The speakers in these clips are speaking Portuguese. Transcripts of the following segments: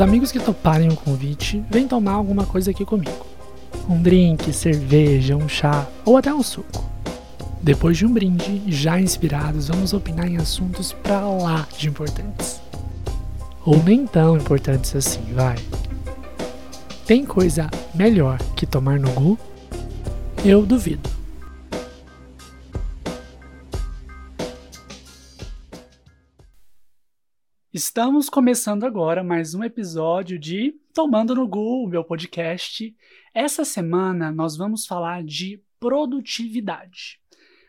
Os amigos que toparem o convite vêm tomar alguma coisa aqui comigo. Um drink, cerveja, um chá ou até um suco. Depois de um brinde, já inspirados, vamos opinar em assuntos pra lá de importantes. Ou nem tão importantes assim, vai. Tem coisa melhor que tomar no Gu? Eu duvido. Estamos começando agora mais um episódio de Tomando no Gu, meu podcast. Essa semana nós vamos falar de produtividade.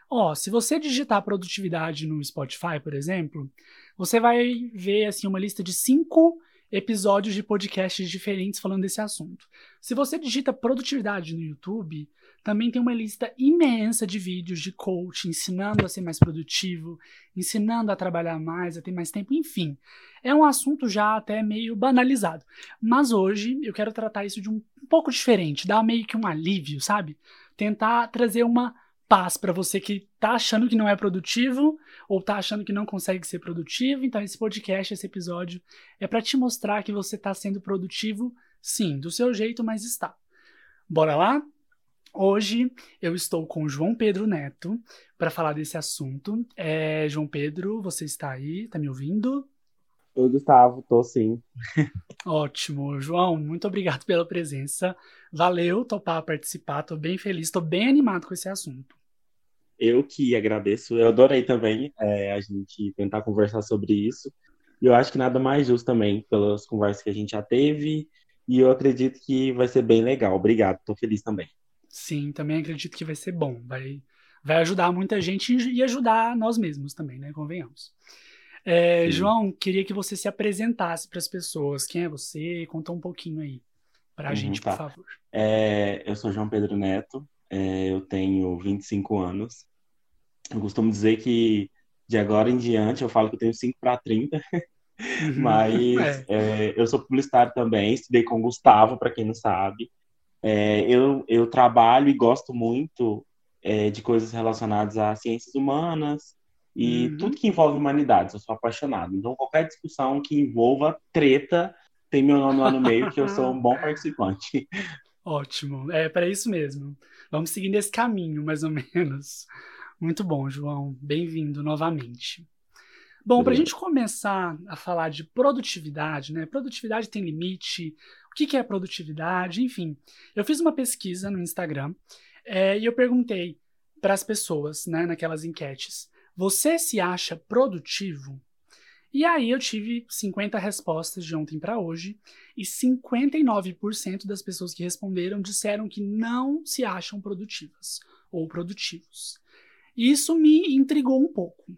Ó, se você digitar produtividade no Spotify, por exemplo, você vai ver assim uma lista de cinco episódios de podcasts diferentes falando desse assunto. Se você digita produtividade no YouTube, também tem uma lista imensa de vídeos de coach ensinando a ser mais produtivo, ensinando a trabalhar mais, a ter mais tempo, enfim. É um assunto já até meio banalizado. Mas hoje eu quero tratar isso de um, pouco diferente, dar meio que um alívio, sabe? Tentar trazer uma paz para você que tá achando que não é produtivo ou tá achando que não consegue ser produtivo. Então esse podcast, esse episódio é para te mostrar que você tá sendo produtivo, sim, do seu jeito, mas está. Bora lá? Hoje eu estou com João Pedro Neto para falar desse assunto. É, João Pedro, você está aí? Tá me ouvindo? Oi, Gustavo, tô sim. Ótimo, João, muito obrigado pela presença. Valeu topar participar, tô bem feliz, tô bem animado com esse assunto. Eu que agradeço, eu adorei também é, a gente tentar conversar sobre isso. E eu acho que nada mais justo também pelas conversas que a gente já teve. E eu acredito que vai ser bem legal. Obrigado, tô feliz também. Sim, também acredito que vai ser bom. Vai, vai ajudar muita gente e ajudar nós mesmos também, né? Convenhamos. É, João, queria que você se apresentasse para as pessoas. Quem é você? Conta um pouquinho aí para a uhum, gente, tá. por favor. É, eu sou João Pedro Neto, é, eu tenho 25 anos. Eu costumo dizer que de agora em diante eu falo que eu tenho 5 para 30. Uhum. Mas é. é. eu sou publicitário também, estudei com o Gustavo, para quem não sabe. É, eu, eu trabalho e gosto muito é, de coisas relacionadas a ciências humanas e uhum. tudo que envolve humanidades. Eu sou apaixonado. Então, qualquer discussão que envolva treta tem meu nome lá no meio, que eu sou um bom participante. Ótimo. É para isso mesmo. Vamos seguir nesse caminho, mais ou menos. Muito bom, João. Bem-vindo novamente. Bom, para a gente começar a falar de produtividade, né? Produtividade tem limite, o que, que é produtividade, enfim. Eu fiz uma pesquisa no Instagram é, e eu perguntei para as pessoas, né, naquelas enquetes, você se acha produtivo? E aí eu tive 50 respostas de ontem para hoje e 59% das pessoas que responderam disseram que não se acham produtivas ou produtivos. Isso me intrigou um pouco.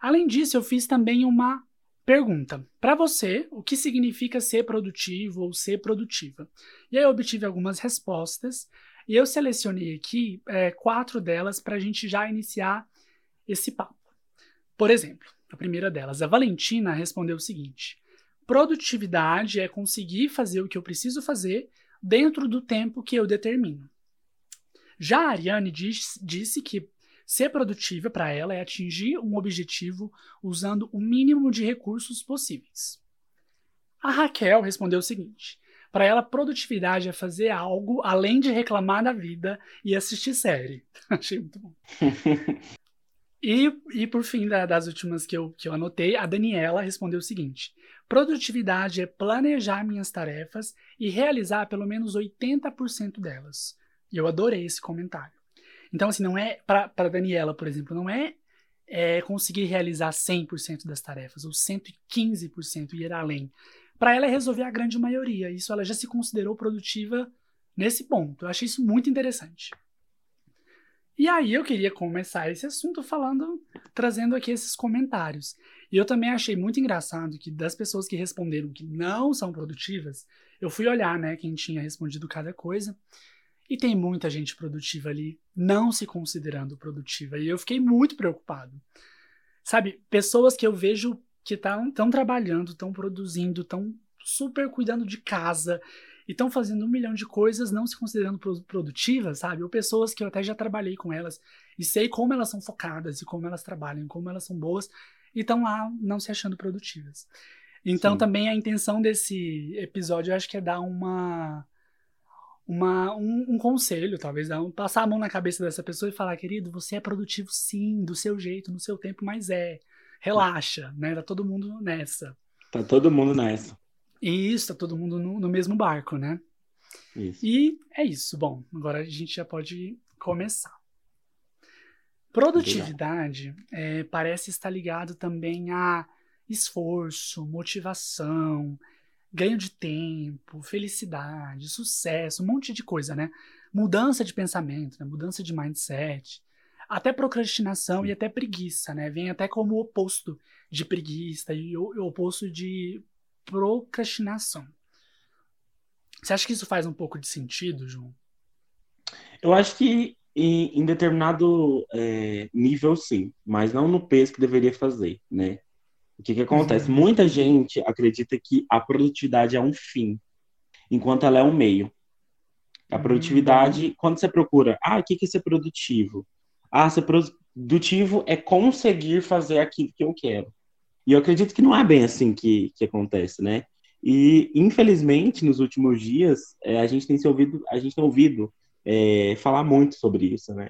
Além disso, eu fiz também uma pergunta. Para você, o que significa ser produtivo ou ser produtiva? E aí eu obtive algumas respostas e eu selecionei aqui é, quatro delas para a gente já iniciar esse papo. Por exemplo, a primeira delas, a Valentina respondeu o seguinte: produtividade é conseguir fazer o que eu preciso fazer dentro do tempo que eu determino. Já a Ariane disse, disse que Ser produtiva para ela é atingir um objetivo usando o mínimo de recursos possíveis. A Raquel respondeu o seguinte: para ela, produtividade é fazer algo além de reclamar da vida e assistir série. Achei muito bom. e, e por fim, da, das últimas que eu, que eu anotei, a Daniela respondeu o seguinte: produtividade é planejar minhas tarefas e realizar pelo menos 80% delas. E eu adorei esse comentário. Então, assim, não é, para Daniela, por exemplo, não é, é conseguir realizar 100% das tarefas, ou 115% e ir além. Para ela é resolver a grande maioria. Isso ela já se considerou produtiva nesse ponto. Eu achei isso muito interessante. E aí eu queria começar esse assunto falando, trazendo aqui esses comentários. E eu também achei muito engraçado que das pessoas que responderam que não são produtivas, eu fui olhar, né, quem tinha respondido cada coisa. E tem muita gente produtiva ali não se considerando produtiva. E eu fiquei muito preocupado. Sabe, pessoas que eu vejo que estão trabalhando, estão produzindo, estão super cuidando de casa e estão fazendo um milhão de coisas não se considerando produtivas, sabe? Ou pessoas que eu até já trabalhei com elas e sei como elas são focadas e como elas trabalham, como elas são boas e estão lá não se achando produtivas. Então Sim. também a intenção desse episódio eu acho que é dar uma uma, um, um, conselho, talvez, dar um, passar a mão na cabeça dessa pessoa e falar, querido, você é produtivo sim, do seu jeito, no seu tempo, mas é. Relaxa, né? Tá todo mundo nessa. Tá todo mundo nessa. Isso, tá todo mundo no, no mesmo barco, né? Isso. E é isso. Bom, agora a gente já pode começar. Produtividade é, parece estar ligado também a esforço, motivação, ganho de tempo, felicidade, sucesso, um monte de coisa, né? Mudança de pensamento, né? mudança de mindset, até procrastinação e até preguiça, né? Vem até como oposto de preguiça e o oposto de procrastinação. Você acha que isso faz um pouco de sentido, João? Eu acho que em, em determinado é, nível, sim, mas não no peso que deveria fazer, né? O que, que acontece? Uhum. Muita gente acredita que a produtividade é um fim, enquanto ela é um meio. A uhum. produtividade, uhum. quando você procura, ah, o que, que é ser produtivo? Ah, ser produtivo é conseguir fazer aquilo que eu quero. E eu acredito que não é bem assim que, que acontece, né? E, infelizmente, nos últimos dias, é, a gente tem se ouvido, a gente tem ouvido é, falar muito sobre isso, né?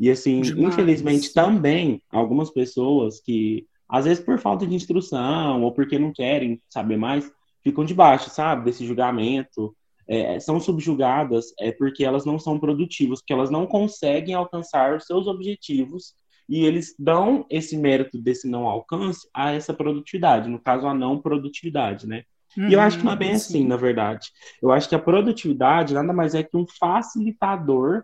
E, assim, Demais. infelizmente, também, algumas pessoas que, às vezes por falta de instrução ou porque não querem saber mais, ficam debaixo, sabe, desse julgamento, é, são subjugadas é porque elas não são produtivas, porque elas não conseguem alcançar os seus objetivos e eles dão esse mérito desse não alcance a essa produtividade, no caso a não produtividade, né? Uhum, e eu acho que não é bem uhum, sim. assim, na verdade. Eu acho que a produtividade nada mais é que um facilitador,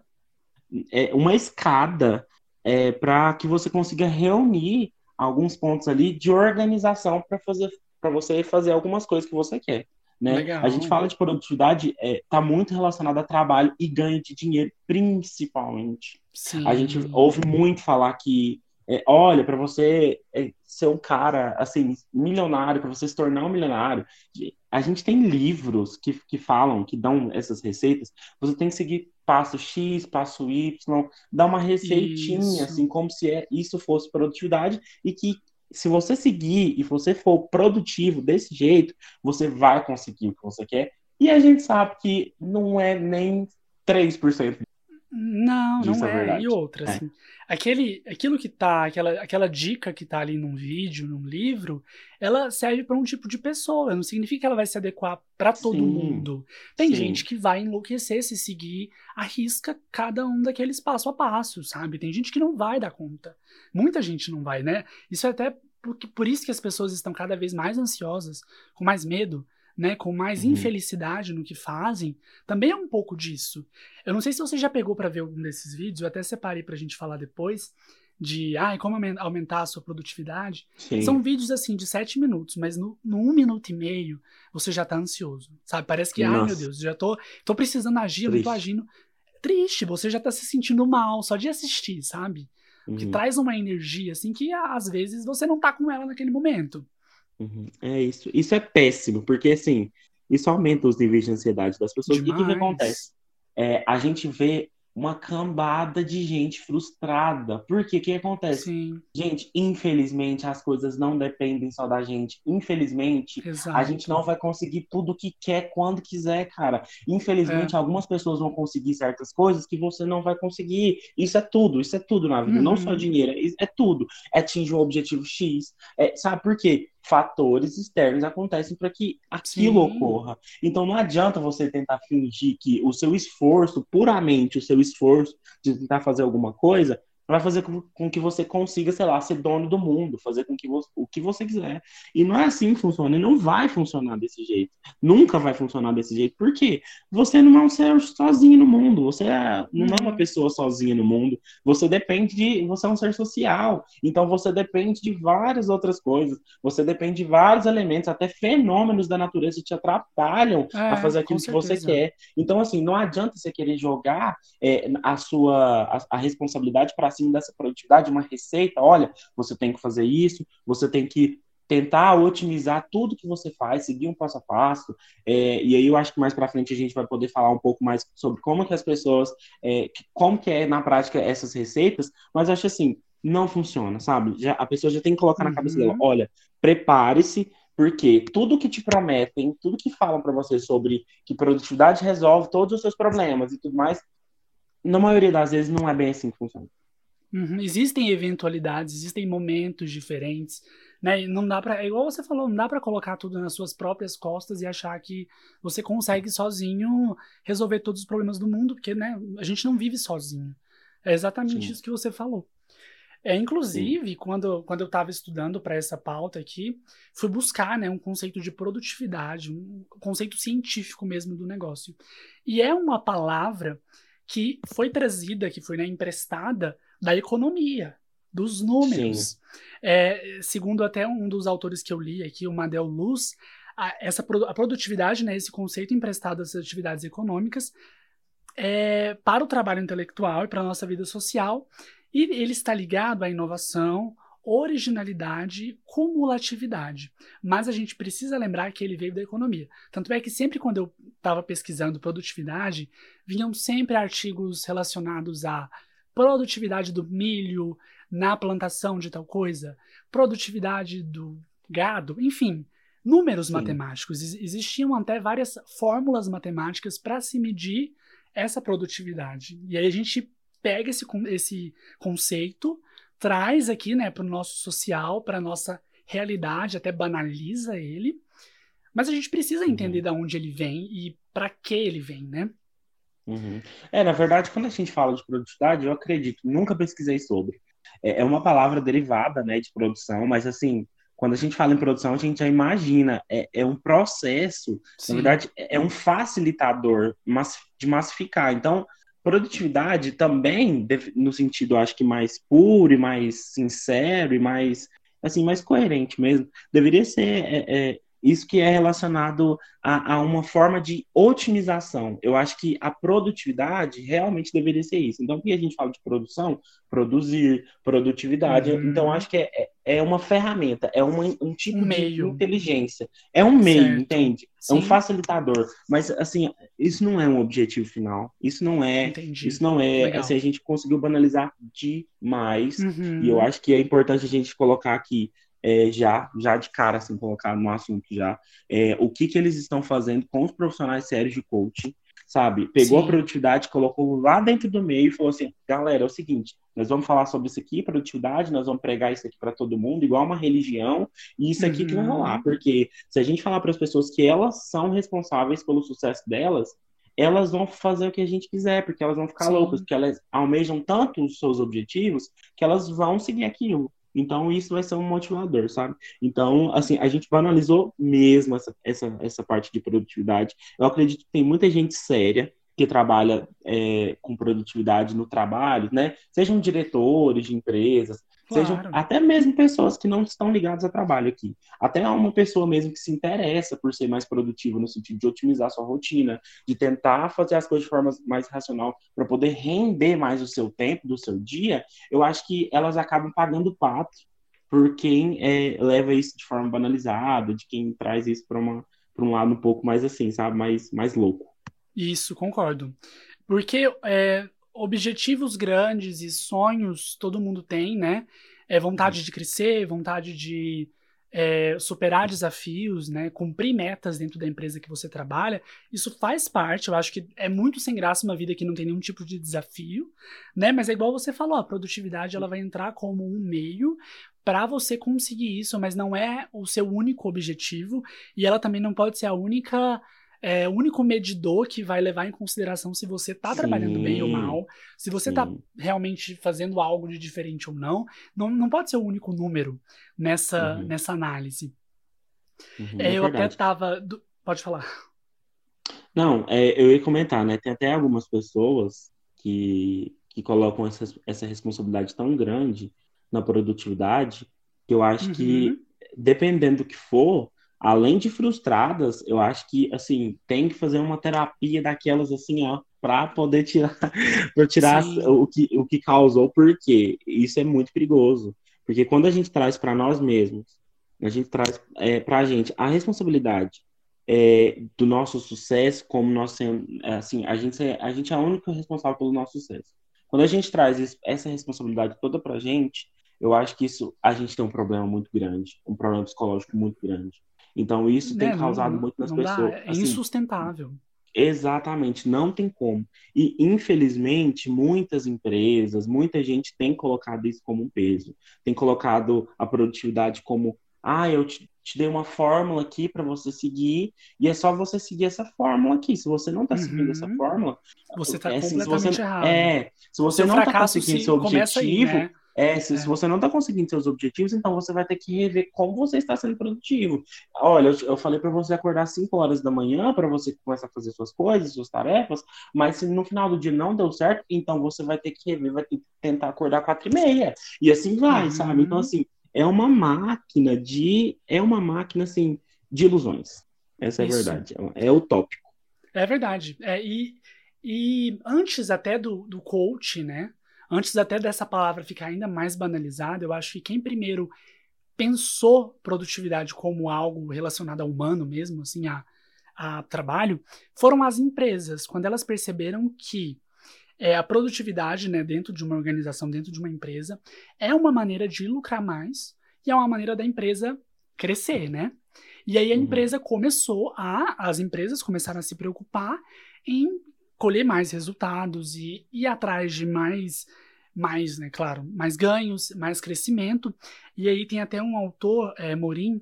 é, uma escada é, para que você consiga reunir alguns pontos ali de organização para fazer para você fazer algumas coisas que você quer. Né? Legal. A gente fala de produtividade, está é, tá muito relacionado a trabalho e ganho de dinheiro, principalmente. Sim. A gente ouve muito falar que, é, olha, para você é, ser um cara assim milionário, para você se tornar um milionário, a gente tem livros que, que falam, que dão essas receitas. Você tem que seguir passo X, passo Y, dá uma receitinha, isso. assim, como se é, isso fosse produtividade e que se você seguir e você for produtivo desse jeito, você vai conseguir o que você quer. E a gente sabe que não é nem 3% não, não é. é. E outra, é. assim, aquele, aquilo que tá, aquela, aquela dica que tá ali num vídeo, num livro, ela serve para um tipo de pessoa. Não significa que ela vai se adequar para todo Sim. mundo. Tem Sim. gente que vai enlouquecer se seguir a risca cada um daqueles passo a passo, sabe? Tem gente que não vai dar conta. Muita gente não vai, né? Isso é até por, por isso que as pessoas estão cada vez mais ansiosas, com mais medo né, com mais uhum. infelicidade no que fazem, também é um pouco disso. Eu não sei se você já pegou para ver algum desses vídeos, eu até separei pra gente falar depois, de ah, como aumentar a sua produtividade. Sim. São vídeos assim de sete minutos, mas no, no, um minuto e meio você já tá ansioso, sabe? Parece que, Nossa. ai meu Deus, já tô, tô precisando agir, Triste. não tô agindo. Triste, você já tá se sentindo mal só de assistir, sabe? Uhum. Que traz uma energia assim que às vezes você não tá com ela naquele momento. Uhum. É isso. Isso é péssimo, porque assim, isso aumenta os níveis de ansiedade das pessoas. O que, que, acontece? É, a gente vê uma cambada de gente frustrada. Porque o que acontece? Sim. Gente, infelizmente as coisas não dependem só da gente. Infelizmente, Exato. a gente não vai conseguir tudo que quer quando quiser, cara. Infelizmente, é. algumas pessoas vão conseguir certas coisas que você não vai conseguir. Isso é tudo, isso é tudo na vida. Uhum. Não só uhum. dinheiro, é, é tudo. É atingir um objetivo X. É, sabe por quê? Fatores externos acontecem para que aquilo Sim. ocorra. Então não adianta você tentar fingir que o seu esforço, puramente o seu esforço de tentar fazer alguma coisa, vai fazer com, com, que você consiga, sei lá, ser dono do mundo, fazer com que você, o que você quiser. E não é assim que funciona, e não vai funcionar desse jeito. Nunca vai funcionar desse jeito. Por quê? Você não é um ser sozinho no mundo, você é, não é uma uhum. pessoa sozinha no mundo. Você depende de. Você é um ser social. Então você depende de várias outras coisas. Você depende de vários elementos, até fenômenos da natureza te atrapalham é, a fazer aquilo que você quer. Então, assim, não adianta você querer jogar é, a sua a, a responsabilidade para cima dessa produtividade, uma receita, olha, você tem que fazer isso, você tem que tentar otimizar tudo que você faz, seguir um passo a passo. É, e aí eu acho que mais para frente a gente vai poder falar um pouco mais sobre como que as pessoas, é, como que é na prática essas receitas. Mas acho assim, não funciona, sabe? Já, a pessoa já tem que colocar na cabeça dela, uhum. olha, prepare-se Porque tudo que te prometem, tudo que falam para você sobre que produtividade resolve todos os seus problemas e tudo mais, na maioria das vezes não é bem assim que funciona. Uhum. Existem eventualidades, existem momentos diferentes, né? Não dá para, é igual você falou, não dá para colocar tudo nas suas próprias costas e achar que você consegue sozinho resolver todos os problemas do mundo, porque, né, a gente não vive sozinho. É exatamente Sim. isso que você falou. É, inclusive, quando, quando eu estava estudando para essa pauta aqui, fui buscar né, um conceito de produtividade, um conceito científico mesmo do negócio. E é uma palavra que foi trazida, que foi né, emprestada da economia, dos números. É, segundo até um dos autores que eu li aqui, o Madel Luz, a, essa, a produtividade, né, esse conceito emprestado às atividades econômicas, é, para o trabalho intelectual e para a nossa vida social, e ele está ligado à inovação, originalidade, cumulatividade. Mas a gente precisa lembrar que ele veio da economia. Tanto é que sempre quando eu estava pesquisando produtividade, vinham sempre artigos relacionados à produtividade do milho na plantação de tal coisa, produtividade do gado, enfim, números Sim. matemáticos. Existiam até várias fórmulas matemáticas para se medir essa produtividade. E aí a gente pega esse, esse conceito, traz aqui né, para o nosso social, para a nossa realidade, até banaliza ele. Mas a gente precisa uhum. entender uhum. de onde ele vem e para que ele vem, né? Uhum. É, na verdade, quando a gente fala de produtividade, eu acredito, nunca pesquisei sobre. É, é uma palavra derivada, né, de produção, mas assim, quando a gente fala em produção, a gente já imagina, é, é um processo, Sim. na verdade, é, é um facilitador de massificar. Então, produtividade também, no sentido, acho que mais puro e mais sincero e mais, assim, mais coerente mesmo, deveria ser é, é, isso que é relacionado a, a, uma forma de otimização. Eu acho que a produtividade realmente deveria ser isso. Então, o que a gente fala de produção? Produzir, produtividade. Uhum. Então, acho que é, é, é uma ferramenta, é uma, um tipo um de inteligência. É um meio, certo. entende? Sim. É um facilitador. Mas, assim, isso não é um objetivo final. Isso não é. Entendi. Isso não é. Assim, a gente conseguiu banalizar demais. Uhum. E eu acho que é importante a gente colocar aqui é, já, já de cara, assim, colocar no assunto já, é, o que, que eles estão fazendo com os profissionais sérios de coaching, sabe? Pegou Sim. a produtividade, colocou lá dentro do meio e falou assim, galera, é o seguinte, nós vamos falar sobre isso aqui, produtividade, nós vamos pregar isso aqui para todo mundo, igual uma religião, e isso aqui uhum. que vai rolar, uhum. porque se a gente falar para as pessoas que elas são responsáveis pelo sucesso delas, elas vão fazer o que a gente quiser, porque elas vão ficar Sim. loucas, porque elas almejam tanto os seus objetivos que elas vão seguir aquilo. Então, isso vai ser um motivador, sabe? Então, assim, a gente banalizou mesmo essa, essa, essa parte de produtividade. Eu acredito que tem muita gente séria que trabalha é, com produtividade no trabalho, né? Sejam diretores de empresas, Claro. Sejam até mesmo pessoas que não estão ligadas a trabalho aqui. Até uma pessoa mesmo que se interessa por ser mais produtiva no sentido de otimizar sua rotina, de tentar fazer as coisas de forma mais racional para poder render mais o seu tempo do seu dia, eu acho que elas acabam pagando pato por quem é, leva isso de forma banalizada, de quem traz isso para um lado um pouco mais assim, sabe? Mais, mais louco. Isso, concordo. Porque é, objetivos grandes e sonhos todo mundo tem, né? É vontade de crescer, vontade de é, superar desafios, né? Cumprir metas dentro da empresa que você trabalha. Isso faz parte. Eu acho que é muito sem graça uma vida que não tem nenhum tipo de desafio, né? Mas é igual você falou, a produtividade ela vai entrar como um meio para você conseguir isso, mas não é o seu único objetivo e ela também não pode ser a única é o único medidor que vai levar em consideração se você está trabalhando bem ou mal, se você está realmente fazendo algo de diferente ou não. Não, não pode ser o único número nessa, uhum. nessa análise. Uhum, é, é eu até estava. Pode falar. Não, é, eu ia comentar, né? Tem até algumas pessoas que, que colocam essa, essa responsabilidade tão grande na produtividade que eu acho uhum. que, dependendo do que for, além de frustradas, eu acho que, assim, tem que fazer uma terapia daquelas, assim, ó, para poder tirar, para tirar o que, o que causou, porque isso é muito perigoso. Porque quando a gente traz para nós mesmos, a gente traz é, para a gente a responsabilidade é, do nosso sucesso, como nós sendo, é, assim, a gente, é, a gente é a única responsável pelo nosso sucesso. Quando a gente traz isso, essa responsabilidade toda para a gente, eu acho que isso a gente tem um problema muito grande, um problema psicológico muito grande. Então isso tem é, causado não, muito nas pessoas. Dá, é assim, insustentável. Exatamente, não tem como. E, infelizmente, muitas empresas, muita gente tem colocado isso como um peso, tem colocado a produtividade como, ah, eu te, te dei uma fórmula aqui para você seguir, e é só você seguir essa fórmula aqui. Se você não está uhum. seguindo essa fórmula, você está é, assim, completamente você, errado. É, se você não está conseguindo seu objetivo, aí, né? É, se, é. se você não está conseguindo seus objetivos, então você vai ter que rever como você está sendo produtivo. Olha, eu, eu falei para você acordar às 5 horas da manhã para você começar a fazer suas coisas, suas tarefas, mas se no final do dia não deu certo, então você vai ter que rever, vai ter que tentar acordar às 4 e meia. E assim vai, uhum. sabe? Então, assim, é uma máquina de. É uma máquina, assim, de ilusões. Essa é a verdade. É, é utópico. É verdade. É, e, e antes até do, do coach, né? Antes até dessa palavra ficar ainda mais banalizada, eu acho que quem primeiro pensou produtividade como algo relacionado ao humano mesmo, assim, a, a trabalho, foram as empresas, quando elas perceberam que é, a produtividade né, dentro de uma organização, dentro de uma empresa, é uma maneira de lucrar mais e é uma maneira da empresa crescer, né? E aí a uhum. empresa começou a, as empresas começaram a se preocupar em colher mais resultados e ir atrás de mais, mais, né, claro, mais ganhos, mais crescimento. E aí tem até um autor, é, Morim,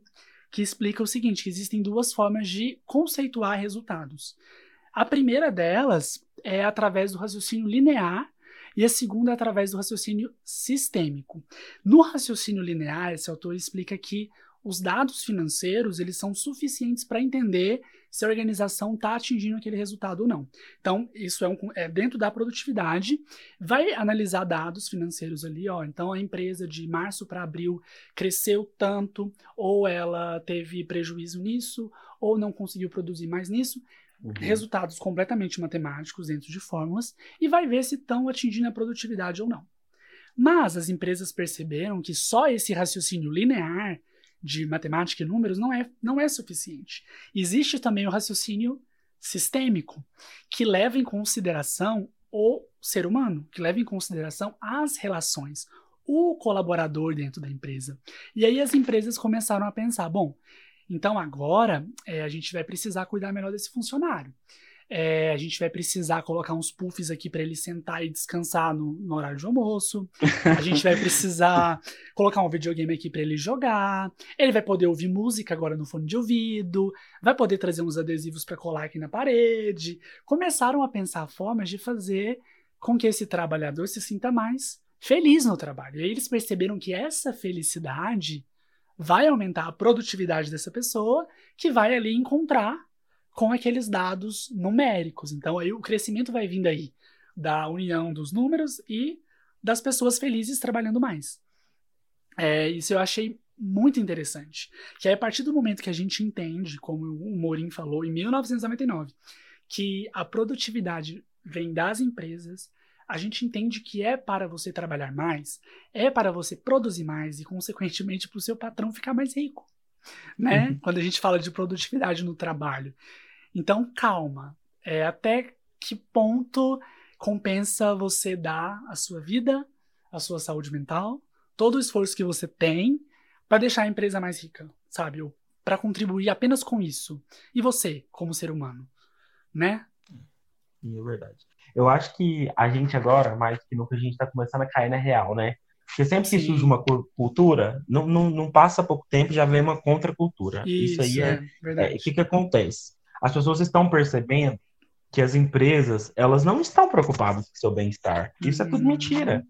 que explica o seguinte, que existem duas formas de conceituar resultados. A primeira delas é através do raciocínio linear e a segunda é através do raciocínio sistêmico. No raciocínio linear, esse autor explica que os dados financeiros eles são suficientes para entender se a organização está atingindo aquele resultado ou não. Então, isso é, um, é, dentro da produtividade, vai analisar dados financeiros ali, ó. Então, a empresa de março para abril cresceu tanto, ou ela teve prejuízo nisso, ou não conseguiu produzir mais nisso. Uhum. Resultados completamente matemáticos dentro de fórmulas e vai ver se estão atingindo a produtividade ou não. Mas as empresas perceberam que só esse raciocínio linear de matemática e números não é, não é suficiente. Existe também o raciocínio sistêmico, que leva em consideração o ser humano, que leva em consideração as relações, o colaborador dentro da empresa. E aí as empresas começaram a pensar: bom, então agora é, a gente vai precisar cuidar melhor desse funcionário. É, a gente vai precisar colocar uns puffs aqui para ele sentar e descansar no, no, horário de almoço. A gente vai precisar colocar um videogame aqui para ele jogar. Ele vai poder ouvir música agora no fone de ouvido. Vai poder trazer uns adesivos para colar aqui na parede. Começaram a pensar formas de fazer com que esse trabalhador se sinta mais feliz no trabalho. E aí eles perceberam que essa felicidade vai aumentar a produtividade dessa pessoa, que vai ali encontrar com aqueles dados numéricos. Então, aí o crescimento vai vindo aí da união dos números e das pessoas felizes trabalhando mais. É, isso eu achei muito interessante. Que aí, a partir do momento que a gente entende, como o Morim falou em 1999, que a produtividade vem das empresas, a gente entende que é para você trabalhar mais, é para você produzir mais e, consequentemente, para o seu patrão ficar mais rico. Né? Uhum. Quando a gente fala de produtividade no trabalho. Então, calma. É, até que ponto compensa você dar a sua vida, a sua saúde mental, todo o esforço que você tem para deixar a empresa mais rica, sabe? Para contribuir apenas com isso. E você, como ser humano, né? É verdade. Eu acho que a gente agora, mais que nunca, a gente está começando a cair na real, né? Porque sempre que surge uma cultura, não, não, não passa pouco tempo já vem uma contracultura. Isso, Isso aí é. é, é o que, que acontece? As pessoas estão percebendo que as empresas elas não estão preocupadas com seu bem-estar. Isso é tudo uhum. mentira.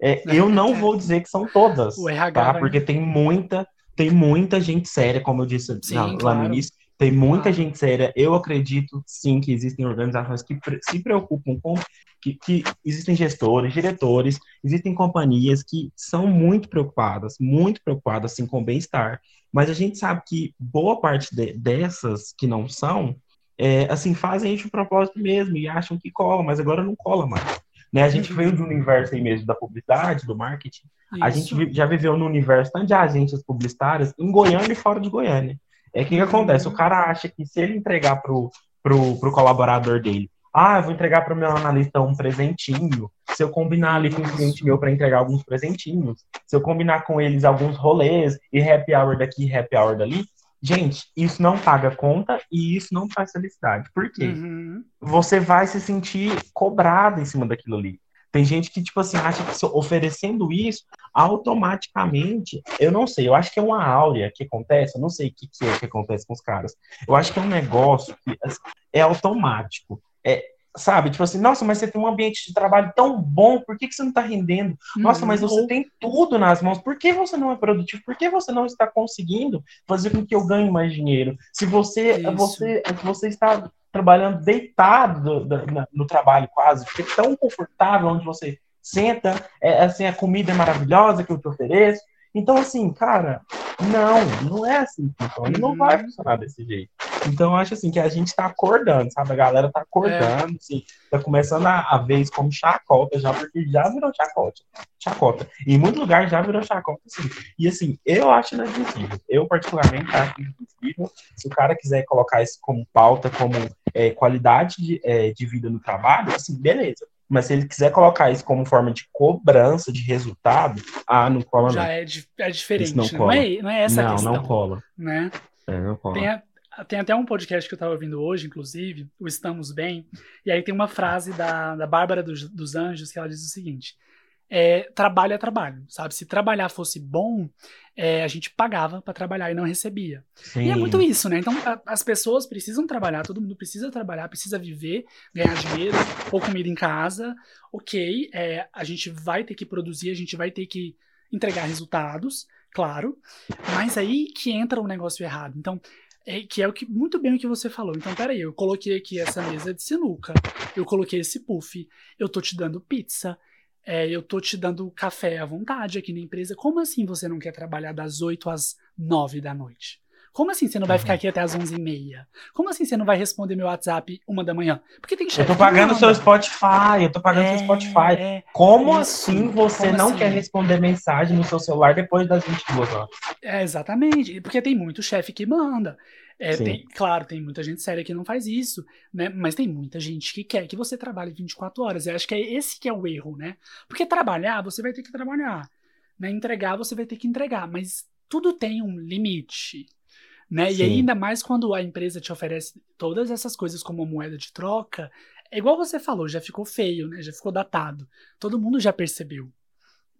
É, eu não vou dizer que são todas, o RH, tá? Porque tem muita, tem muita gente séria, como eu disse sim, lá claro. no início, tem muita claro. gente séria. Eu acredito sim que existem organizações que se preocupam com que, que, existem gestores, diretores, existem companhias que são muito preocupadas, muito preocupadas assim com o bem-estar. Mas a gente sabe que boa parte de, dessas que não são, é, assim, fazem isso de propósito mesmo e acham que cola, mas agora não cola mais. Né? A gente veio do universo aí mesmo da publicidade, do marketing. Isso. A gente já viveu no universo tanto de agências publicitárias em Goiânia e fora de Goiânia. É que, que acontece? O cara acha que se ele entregar pro, pro, pro colaborador dele, ah, eu vou entregar para o meu analista um presentinho, se eu combinar ali com um cliente meu para entregar alguns presentinhos, se eu combinar com eles alguns rolês e happy hour daqui, happy hour dali, gente, isso não paga conta e isso não faz felicidade. Por quê? Uhum. Você vai se sentir cobrado em cima daquilo ali. Tem gente que, tipo assim, acha que oferecendo isso, automaticamente, eu não sei, eu acho que é uma áurea que acontece, eu não sei o que, que é que acontece com os caras. Eu acho que é um negócio que assim, é automático. É, sabe? Tipo assim, nossa, mas você tem um ambiente de trabalho tão bom, por que, que você não está rendendo? Nossa, mas você uhum. tem tudo nas mãos, por que você não é produtivo? Por que você não está conseguindo fazer com que eu ganhe mais dinheiro? Se você, você, você está trabalhando deitado no trabalho quase, porque é tão confortável onde você senta, é, assim, a comida é maravilhosa que eu te ofereço. Então, assim, cara, não, não é assim que funciona, não vai uhum. funcionar desse jeito. Então, eu acho assim que a gente tá acordando, sabe? A galera tá acordando, é. assim, tá começando a, a ver isso como chacota já, porque já virou chacota. Chacota. E em muitos lugares já virou chacota, assim. E assim, eu acho inadmissível. Eu, particularmente, acho inadmissível. Se o cara quiser colocar isso como pauta, como é, qualidade de, é, de vida no trabalho, assim, beleza. Mas se ele quiser colocar isso como forma de cobrança de resultado, ah, não cola Já não. é, é diferente. Não, cola. Não, é, não é essa não, a questão. Não, cola. Né? É, não cola. Tem, a, tem até um podcast que eu estava ouvindo hoje, inclusive, o Estamos Bem, e aí tem uma frase da, da Bárbara dos, dos Anjos que ela diz o seguinte: é, trabalho é trabalho, sabe? Se trabalhar fosse bom, é, a gente pagava para trabalhar e não recebia. Sim. E é muito isso, né? Então a, as pessoas precisam trabalhar, todo mundo precisa trabalhar, precisa viver, ganhar dinheiro, ou comida em casa. Ok, é, a gente vai ter que produzir, a gente vai ter que entregar resultados, claro, mas aí que entra o um negócio errado. Então, é, que é o que muito bem o que você falou. Então, peraí, eu coloquei aqui essa mesa de sinuca, eu coloquei esse puff, eu tô te dando pizza, é, eu tô te dando café à vontade aqui na empresa. Como assim você não quer trabalhar das 8 às 9 da noite? Como assim você não vai ficar uhum. aqui até as 11h30? Como assim você não vai responder meu WhatsApp uma da manhã? Porque tem chefe. Eu tô pagando seu Spotify, eu tô pagando é, seu Spotify. É, Como assim você Como não assim? quer responder mensagem no seu celular depois das 22 horas? É, exatamente. Porque tem muito chefe que manda. É, tem, claro, tem muita gente séria que não faz isso, né? Mas tem muita gente que quer que você trabalhe 24 horas. Eu acho que é esse que é o erro, né? Porque trabalhar, você vai ter que trabalhar. Né? Entregar, você vai ter que entregar. Mas tudo tem um limite. Né? E ainda mais quando a empresa te oferece todas essas coisas como moeda de troca, é igual você falou, já ficou feio, né? Já ficou datado. Todo mundo já percebeu.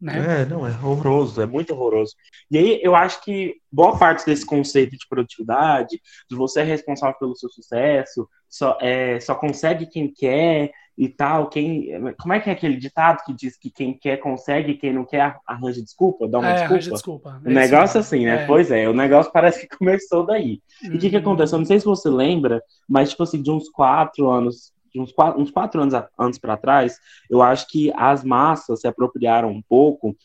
Né? É, não, é horroroso, é muito horroroso. E aí eu acho que boa parte desse conceito de produtividade, de você é responsável pelo seu sucesso, só, é, só consegue quem quer e tal, quem. Como é que é aquele ditado que diz que quem quer consegue, quem não quer arranja desculpa? Dá uma é, desculpa? desculpa. O negócio assim, né? É. Pois é, o negócio parece que começou daí. E o que, que uhum. aconteceu? não sei se você lembra, mas tipo assim, de uns quatro anos de uns quatro, uns quatro anos, anos para trás, eu acho que as massas se apropriaram um pouco,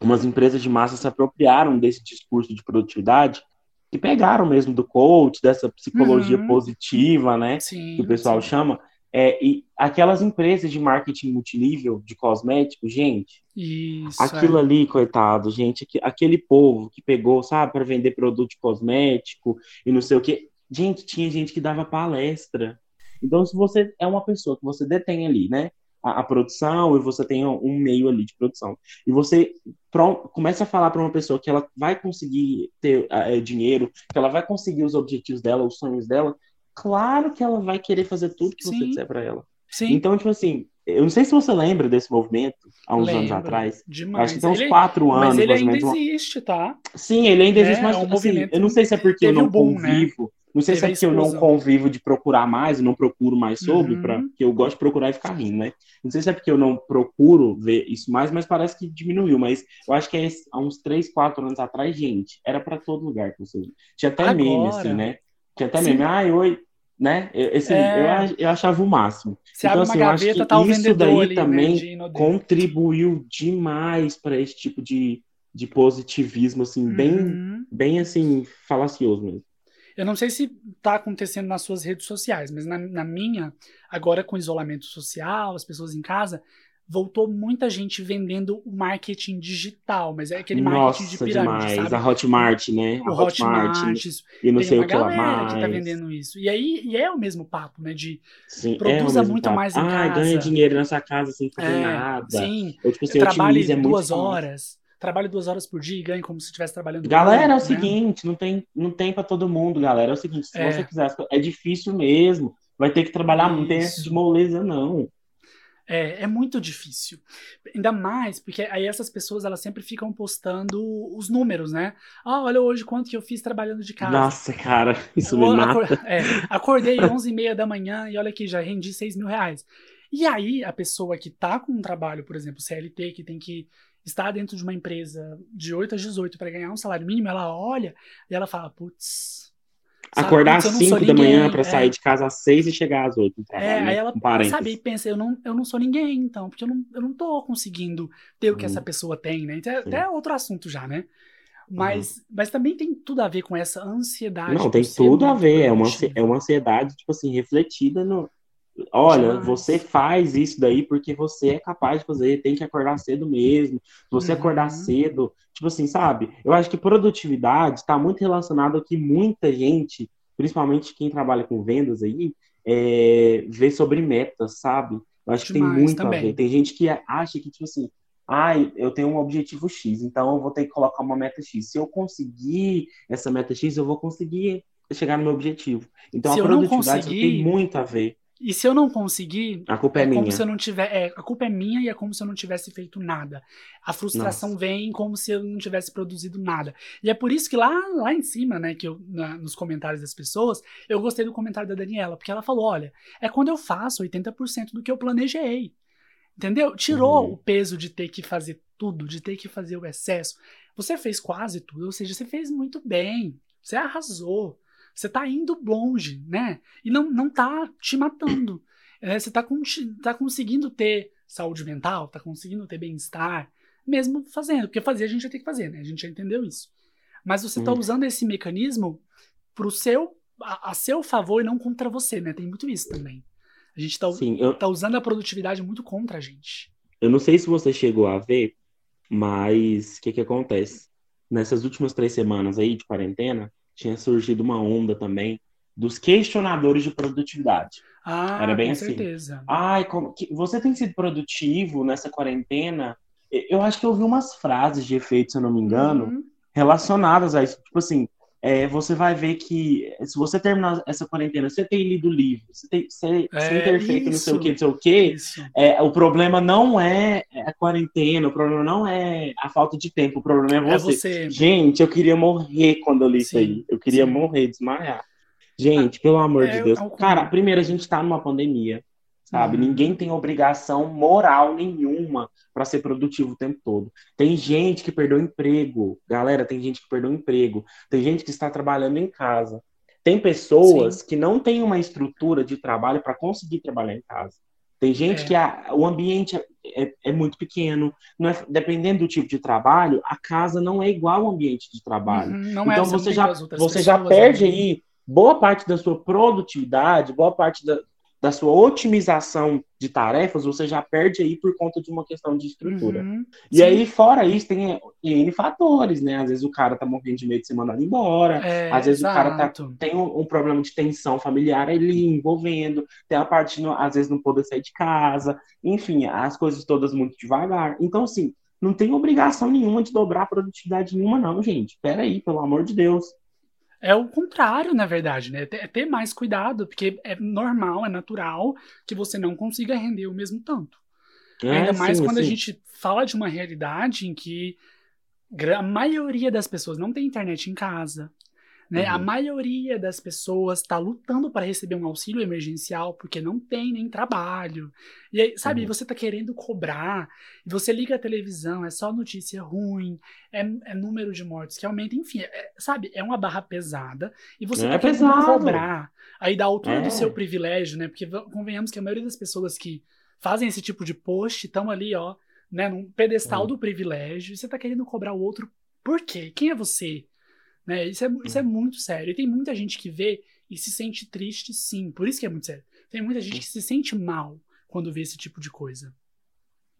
umas empresas de massa se apropriaram desse discurso de produtividade que pegaram mesmo do coach, dessa psicologia uhum. positiva, né, sim, que o pessoal sim. chama, é, e aquelas empresas de marketing multinível de cosméticos, gente, Isso, aquilo é. ali, coitado, gente, aquele povo que pegou, sabe, para vender produto cosmético e não sei o que, gente, tinha gente que dava palestra então, se você é uma pessoa que você detém ali, né, a, a produção e você tem um meio ali de produção, e você começa a falar para uma pessoa que ela vai conseguir ter é, dinheiro, que ela vai conseguir os objetivos dela, os sonhos dela, claro que ela vai querer fazer tudo que Sim. você disser para ela. Sim. Então, tipo assim, eu não sei se você lembra desse movimento há uns Lembro, anos atrás. Demais. Acho que tem uns ele, quatro anos. Mas ele ainda existe, tá? Sim, ele ainda existe, é, mas é um assim, eu não sei se é porque eu não boom, né? convivo. Né? Não sei se é porque eu não convivo de procurar mais, eu não procuro mais sobre, uhum. Pra, que eu gosto de procurar e ficar rindo, né? Não sei se é porque eu não procuro ver isso mais, mas parece que diminuiu. Mas eu acho que é há uns 3, 4 anos atrás, gente, era para todo lugar que você. Tinha até Agora... meme, assim, né? Tinha até Sim. meme, ai, oi, né? Esse, é... eu, eu achava o máximo. Você então, assim, gaveta, eu acho que tá isso daí ali, também né, contribuiu demais para esse tipo de, de positivismo, assim, uhum. bem, bem assim, falacioso mesmo. Eu não sei se está acontecendo nas suas redes sociais, mas na, na, minha, agora com isolamento social, as pessoas em casa, voltou muita gente vendendo o marketing digital, mas é aquele marketing Nossa, de pirâmide, demais. sabe? A Hotmart, né? O a Hotmart, Hotmart e não tem sei o que lá mais. que tá vendendo isso. E aí e é o mesmo papo, né? De sim, produza é muito papo. mais em ah, casa. ganha dinheiro nessa casa sem fazer é, nada. Sim, Ou, tipo, assim, trabalhe duas horas. Trabalhe duas horas por dia e ganhe como se estivesse trabalhando. Galera, é o né? seguinte, não tem, não tem para todo mundo, galera. É o seguinte, se é. você quiser, é difícil mesmo. Vai ter que trabalhar, isso. não tem essa de moleza, não. É, é muito difícil. Ainda mais porque aí essas pessoas elas sempre ficam postando os números, né? Ah, olha hoje quanto que eu fiz trabalhando de casa. Nossa, cara, isso me mata. Acor é, acordei 11 e meia da manhã e olha aqui, já rendi 6 mil reais. E aí a pessoa que tá com um trabalho, por exemplo, CLT, que tem que estar dentro de uma empresa de 8 às 18 para ganhar um salário mínimo, ela olha e ela fala, putz, Acordar às 5 da manhã para é. sair de casa às 6 e chegar às 8. Trabalho, é, aí ela sabe, e pensa, eu não, eu não sou ninguém, então, porque eu não, eu não tô conseguindo ter o que essa uhum. pessoa tem, né? Então, é até outro assunto já, né? Mas, uhum. mas também tem tudo a ver com essa ansiedade. Não, tem tudo a ver. É uma, é uma ansiedade, tipo assim, refletida no. Olha, você faz isso daí porque você é capaz de fazer, tem que acordar cedo mesmo. Se você uhum. acordar cedo, tipo assim, sabe? Eu acho que produtividade está muito relacionado ao que muita gente, principalmente quem trabalha com vendas aí, é, vê sobre metas, sabe? Eu acho Demais, que tem muito também. a ver. Tem gente que acha que, tipo assim, ah, eu tenho um objetivo X, então eu vou ter que colocar uma meta X. Se eu conseguir essa meta X, eu vou conseguir chegar no meu objetivo. Então Se a produtividade conseguir... tem muito a ver. E se eu não conseguir, a culpa é, é minha. como se eu não tiver, é, a culpa é minha e é como se eu não tivesse feito nada. A frustração Nossa. vem como se eu não tivesse produzido nada. E é por isso que lá, lá em cima, né, que eu na, nos comentários das pessoas, eu gostei do comentário da Daniela, porque ela falou, olha, é quando eu faço 80% do que eu planejei. Entendeu? Tirou uhum. o peso de ter que fazer tudo, de ter que fazer o excesso. Você fez quase tudo, ou seja, você fez muito bem. Você arrasou. Você tá indo longe, né? E não, não tá te matando. É, você tá, com, tá conseguindo ter saúde mental, tá conseguindo ter bem-estar, mesmo fazendo. Porque fazer a gente vai ter que fazer, né? A gente já entendeu isso. Mas você tá hum. usando esse mecanismo pro seu, a, a, seu favor e não contra você, né? Tem muito isso também. A gente tá, Sim, eu... tá usando a produtividade muito contra a gente. Eu não sei se você chegou a ver, mas o que que acontece? Nessas últimas três semanas aí de quarentena, tinha surgido uma onda também dos questionadores de produtividade. Ah, Era bem com assim. certeza. Ai, como, que, você tem sido produtivo nessa quarentena? Eu acho que eu ouvi umas frases de efeito, se eu não me engano, uhum. relacionadas a isso. Tipo assim, é, você vai ver que se você terminar essa quarentena, você tem lido livro, você tem, você, é, feito não sei o que, não sei o que, é, o problema não é a quarentena, o problema não é a falta de tempo, o problema é, é você. você. Gente, eu queria morrer quando eu li Sim. isso aí. Eu queria Sim. morrer, desmaiar. Gente, pelo amor de é, Deus. Cara, primeiro a gente tá numa pandemia sabe? Uhum. Ninguém tem obrigação moral nenhuma para ser produtivo o tempo todo. Tem gente que perdeu emprego, galera, tem gente que perdeu emprego, tem gente que está trabalhando em casa. Tem pessoas Sim. que não têm uma estrutura de trabalho para conseguir trabalhar em casa. Tem gente é. que a, o ambiente é, é, é muito pequeno, é, dependendo do tipo de trabalho, a casa não é igual ao ambiente de trabalho. Uhum, é, então você já, você já perde aí boa parte da sua produtividade, boa parte da, da sua otimização de tarefas, você já perde aí por conta de uma questão de estrutura. Uhum, e sim. aí, fora isso, tem N fatores, né? Às vezes o cara tá morrendo de medo de ser mandado embora, é, às vezes exato. o cara tá, tem um, um, problema de tensão familiar ali envolvendo, tem a parte, de, às vezes, não poder sair de casa, enfim, as coisas todas muito devagar. Então, assim, não tem obrigação nenhuma de dobrar a produtividade nenhuma, não, gente. Pera aí, pelo amor de Deus. É o contrário, na verdade, né? É ter mais cuidado, porque é normal, é natural que você não consiga render o mesmo tanto. É, Ainda mais sim, quando sim. a gente fala de uma realidade em que a maioria das pessoas não tem internet em casa, né? Uhum. A maioria das pessoas está lutando para receber um auxílio emergencial porque não tem nem trabalho. E aí, sabe, uhum. você está querendo cobrar, e você liga a televisão, é só notícia ruim, é, é número de mortes que aumenta, enfim, é, sabe, é uma barra pesada e você está é querendo pesado. cobrar. Aí da altura do seu é. privilégio, né? Porque convenhamos que a maioria das pessoas que fazem esse tipo de post estão ali, ó, né, num pedestal uhum. do privilégio, e você está querendo cobrar o outro por quê? Quem é você? Né? Isso, é, isso é muito sério. E tem muita gente que vê e se sente triste, sim. Por isso que é muito sério. Tem muita gente que se sente mal quando vê esse tipo de coisa.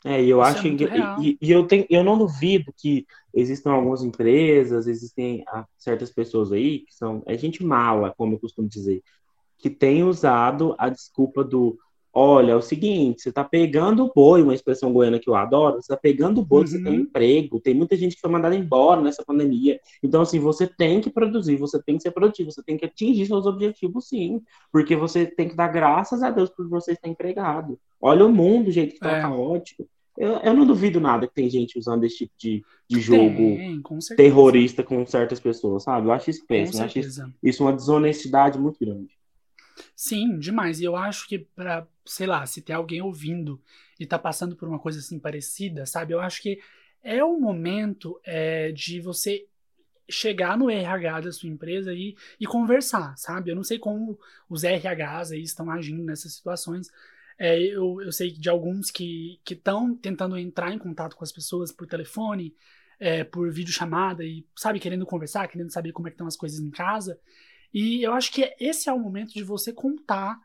É, e eu Isso acho é que. E, e, eu, tenho, eu não duvido que existam algumas empresas, existem ah, certas pessoas aí que são. É gente mala, como eu costumo dizer, que tem usado a desculpa do Olha, é o seguinte, você está pegando o boi, uma expressão goiana que eu adoro, você está pegando o boi, uhum. você tem uhum. emprego, tem muita gente que foi mandada embora nessa pandemia. Então, assim, você tem que produzir, você tem que ser produtivo, você tem que atingir seus objetivos, sim, porque você tem que dar graças a Deus por você estar empregado. Olha o mundo, jeito que está é. caótico. Eu, eu, não duvido nada que tem gente usando esse tipo de, de jogo tem, com terrorista com certas pessoas, sabe? Eu acho isso péssimo, acho isso, isso uma desonestidade muito grande. Sim, demais. E eu acho que para, sei lá, se tem alguém ouvindo e tá passando por uma coisa assim parecida, sabe? Eu acho que é o momento é, de você chegar no RH da sua empresa e, e conversar, sabe? Eu não sei como os RHs aí estão agindo nessas situações. É, eu, eu sei de alguns que estão tentando entrar em contato com as pessoas por telefone, é, por videochamada e, sabe, querendo conversar, querendo saber como é que estão as coisas em casa. E eu acho que esse é o momento de você contar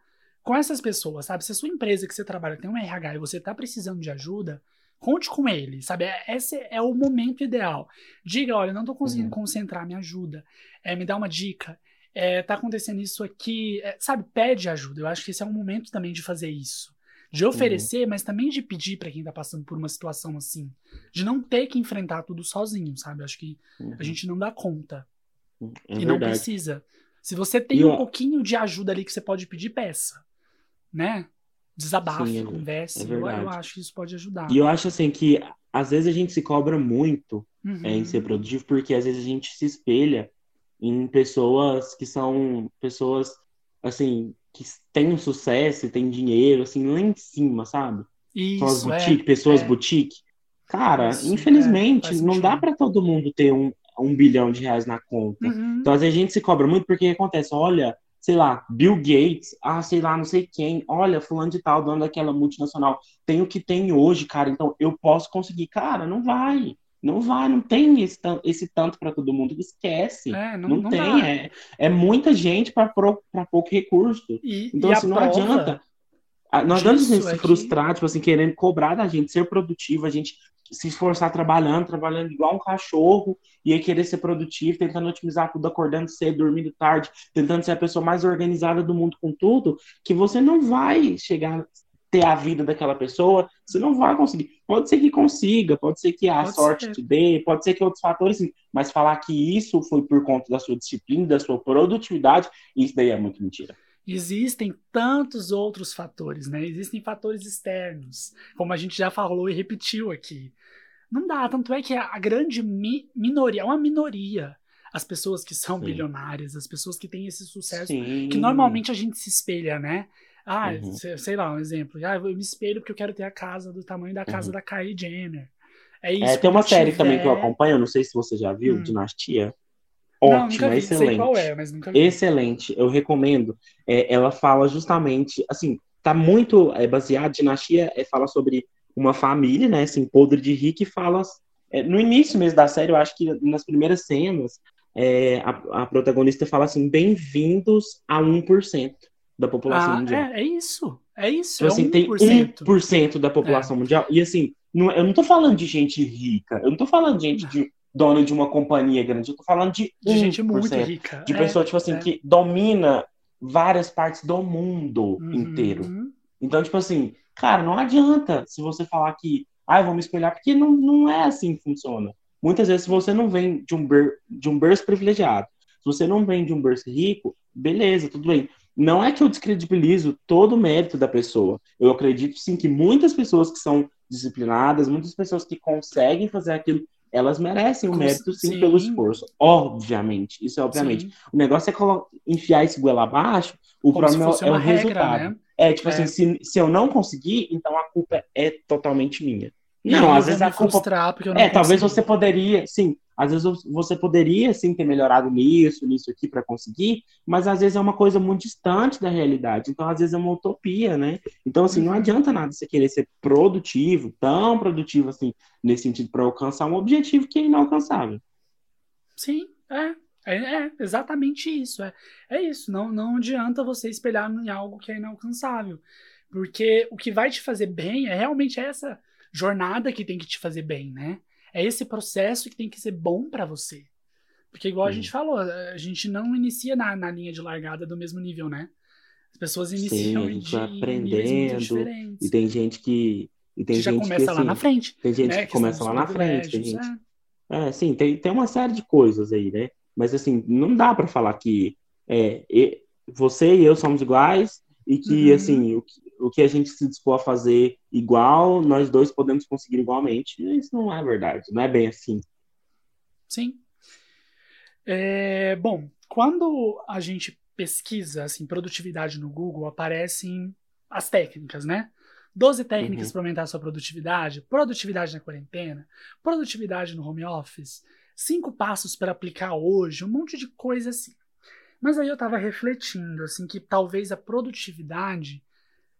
com essas pessoas, sabe? Se a sua empresa que você trabalha tem um RH e você está precisando de ajuda, conte com ele, sabe? É, esse é o momento ideal. Diga, olha, não estou conseguindo uhum. concentrar, me ajuda. É, me dá uma dica. É, tá acontecendo isso aqui, é, sabe? Pede ajuda. Eu acho que esse é um momento também de fazer isso. De oferecer, uhum. mas também de pedir para quem tá passando por uma situação assim. De não ter que enfrentar tudo sozinho, sabe? Eu acho que uhum. a gente não dá conta. É e verdade. não precisa. Se você tem e um eu... pouquinho de ajuda ali que você pode pedir, peça. Né? Desabafe, Sim, é, converse. É eu, eu, acho que isso pode ajudar. E eu acho assim que às vezes a gente se cobra muito uhum. é, em ser produtivo, porque às vezes a gente se espelha em pessoas que são pessoas assim que têm um sucesso e têm dinheiro assim lá em cima, sabe? Isso, são as boutique, é, pessoas é. boutique. Cara, isso, infelizmente, é, não dá para todo mundo ter um, um bilhão de reais na conta. Uhum. Então, às vezes a gente se cobra muito porque acontece, olha, sei lá, Bill Gates, ah, sei lá, não sei quem, olha, fulano de tal, dono daquela multinacional, tem o que tem hoje, cara, então eu posso conseguir. Cara, não vai. Não vai, não tem esse, esse tanto para todo mundo. Esquece. É, não, não, não, tem. É, é muita gente para pouco recurso. E, então, e assim, não adianta. Não adianta a gente se é frustrar, tipo assim, querendo cobrar da gente, ser produtivo, a gente se esforçar trabalhando, trabalhando igual um cachorro, e aí querer ser produtivo, tentando otimizar tudo, acordando cedo, dormindo tarde, tentando ser a pessoa mais organizada do mundo com tudo, que você não vai chegar ter a vida daquela pessoa, você não vai conseguir. Pode ser que consiga, pode ser que a pode sorte ser. te dê, pode ser que outros fatores, sim, mas falar que isso foi por conta da sua disciplina, da sua produtividade, isso daí é muito mentira existem tantos outros fatores, né? Existem fatores externos, como a gente já falou e repetiu aqui. Não dá, tanto é que a grande mi minoria, é uma minoria, as pessoas que são Sim. bilionárias, as pessoas que têm esse sucesso, Sim. que normalmente a gente se espelha, né? Ah, uhum. sei lá, um exemplo. Ah, eu me espelho porque eu quero ter a casa do tamanho da casa uhum. da Kylie Jenner. É isso. É, tem uma série tiver... também que eu acompanho, não sei se você já viu, hum. Dinastia. Ótima, vi, excelente. É, excelente, eu recomendo. É, ela fala justamente, assim, tá muito é, baseado, Dinastia é, fala sobre uma família, né, assim, podre de rico, e fala, é, no início mesmo da série, eu acho que nas primeiras cenas, é, a, a, protagonista fala assim, bem-vindos a 1% da população ah, mundial. É, é isso, é isso, então, assim, tem 1% da população mundial, e assim, não, eu não tô falando de gente rica, eu não tô falando de gente de dono de uma companhia grande. Eu tô falando de, de gente muito rica. De é, pessoa, tipo assim, é. que domina várias partes do mundo uhum. inteiro. Então, tipo assim, cara, não adianta se você falar que, ah, vou me espelhar, porque não, não é assim que funciona. Muitas vezes, se você não vem de um, ber, de um berço privilegiado, se você não vem de um berço rico, beleza, tudo bem. Não é que eu descredibilizo todo o mérito da pessoa. Eu acredito sim que muitas pessoas que são disciplinadas, muitas pessoas que conseguem fazer aquilo elas merecem o mérito sim, sim, pelo esforço. Obviamente, isso é obviamente. Sim. O negócio é enfiar esse goela abaixo, o Como problema é o regra, resultado. Né? É tipo assim, é. assim, se, se eu não conseguir, então a culpa é totalmente minha. Não, não às vezes a culpa. Porque eu não é, consegui. talvez você poderia, sim, às vezes você poderia sim ter melhorado nisso, nisso aqui para conseguir, mas às vezes é uma coisa muito distante da realidade. Então, às vezes é uma utopia, né? Então, assim, não adianta nada você querer ser produtivo, tão produtivo assim, nesse sentido, para alcançar um objetivo que é inalcançável. Sim, é. É, é, exatamente isso. É, é isso. Não, não adianta você espelhar em algo que é inalcançável. Porque o que vai te fazer bem é realmente essa jornada que tem que te fazer bem, né? É esse processo que tem que ser bom para você. Porque, igual a gente falou, a gente não inicia na, na linha de largada do mesmo nível, né? As pessoas iniciam Sim, a gente vai aprendendo. E tem gente que. E tem que já gente começa que, lá assim, na frente. Tem gente né? que começa lá na frente. Tem gente... é. É, sim, tem, tem uma série de coisas aí, né? Mas assim, não dá para falar que é, você e eu somos iguais e que Uhum. assim, o que, o que a gente se dispor a fazer igual, nós dois podemos conseguir igualmente. Isso não é verdade, não é bem assim. Sim. É, bom, quando a gente pesquisa assim, produtividade no Google, aparecem as técnicas, né? 12 técnicas Uhum. para aumentar a sua produtividade, produtividade na quarentena, produtividade no home office, cinco passos para aplicar hoje, um monte de coisa assim. Mas aí eu estava refletindo assim que talvez a produtividade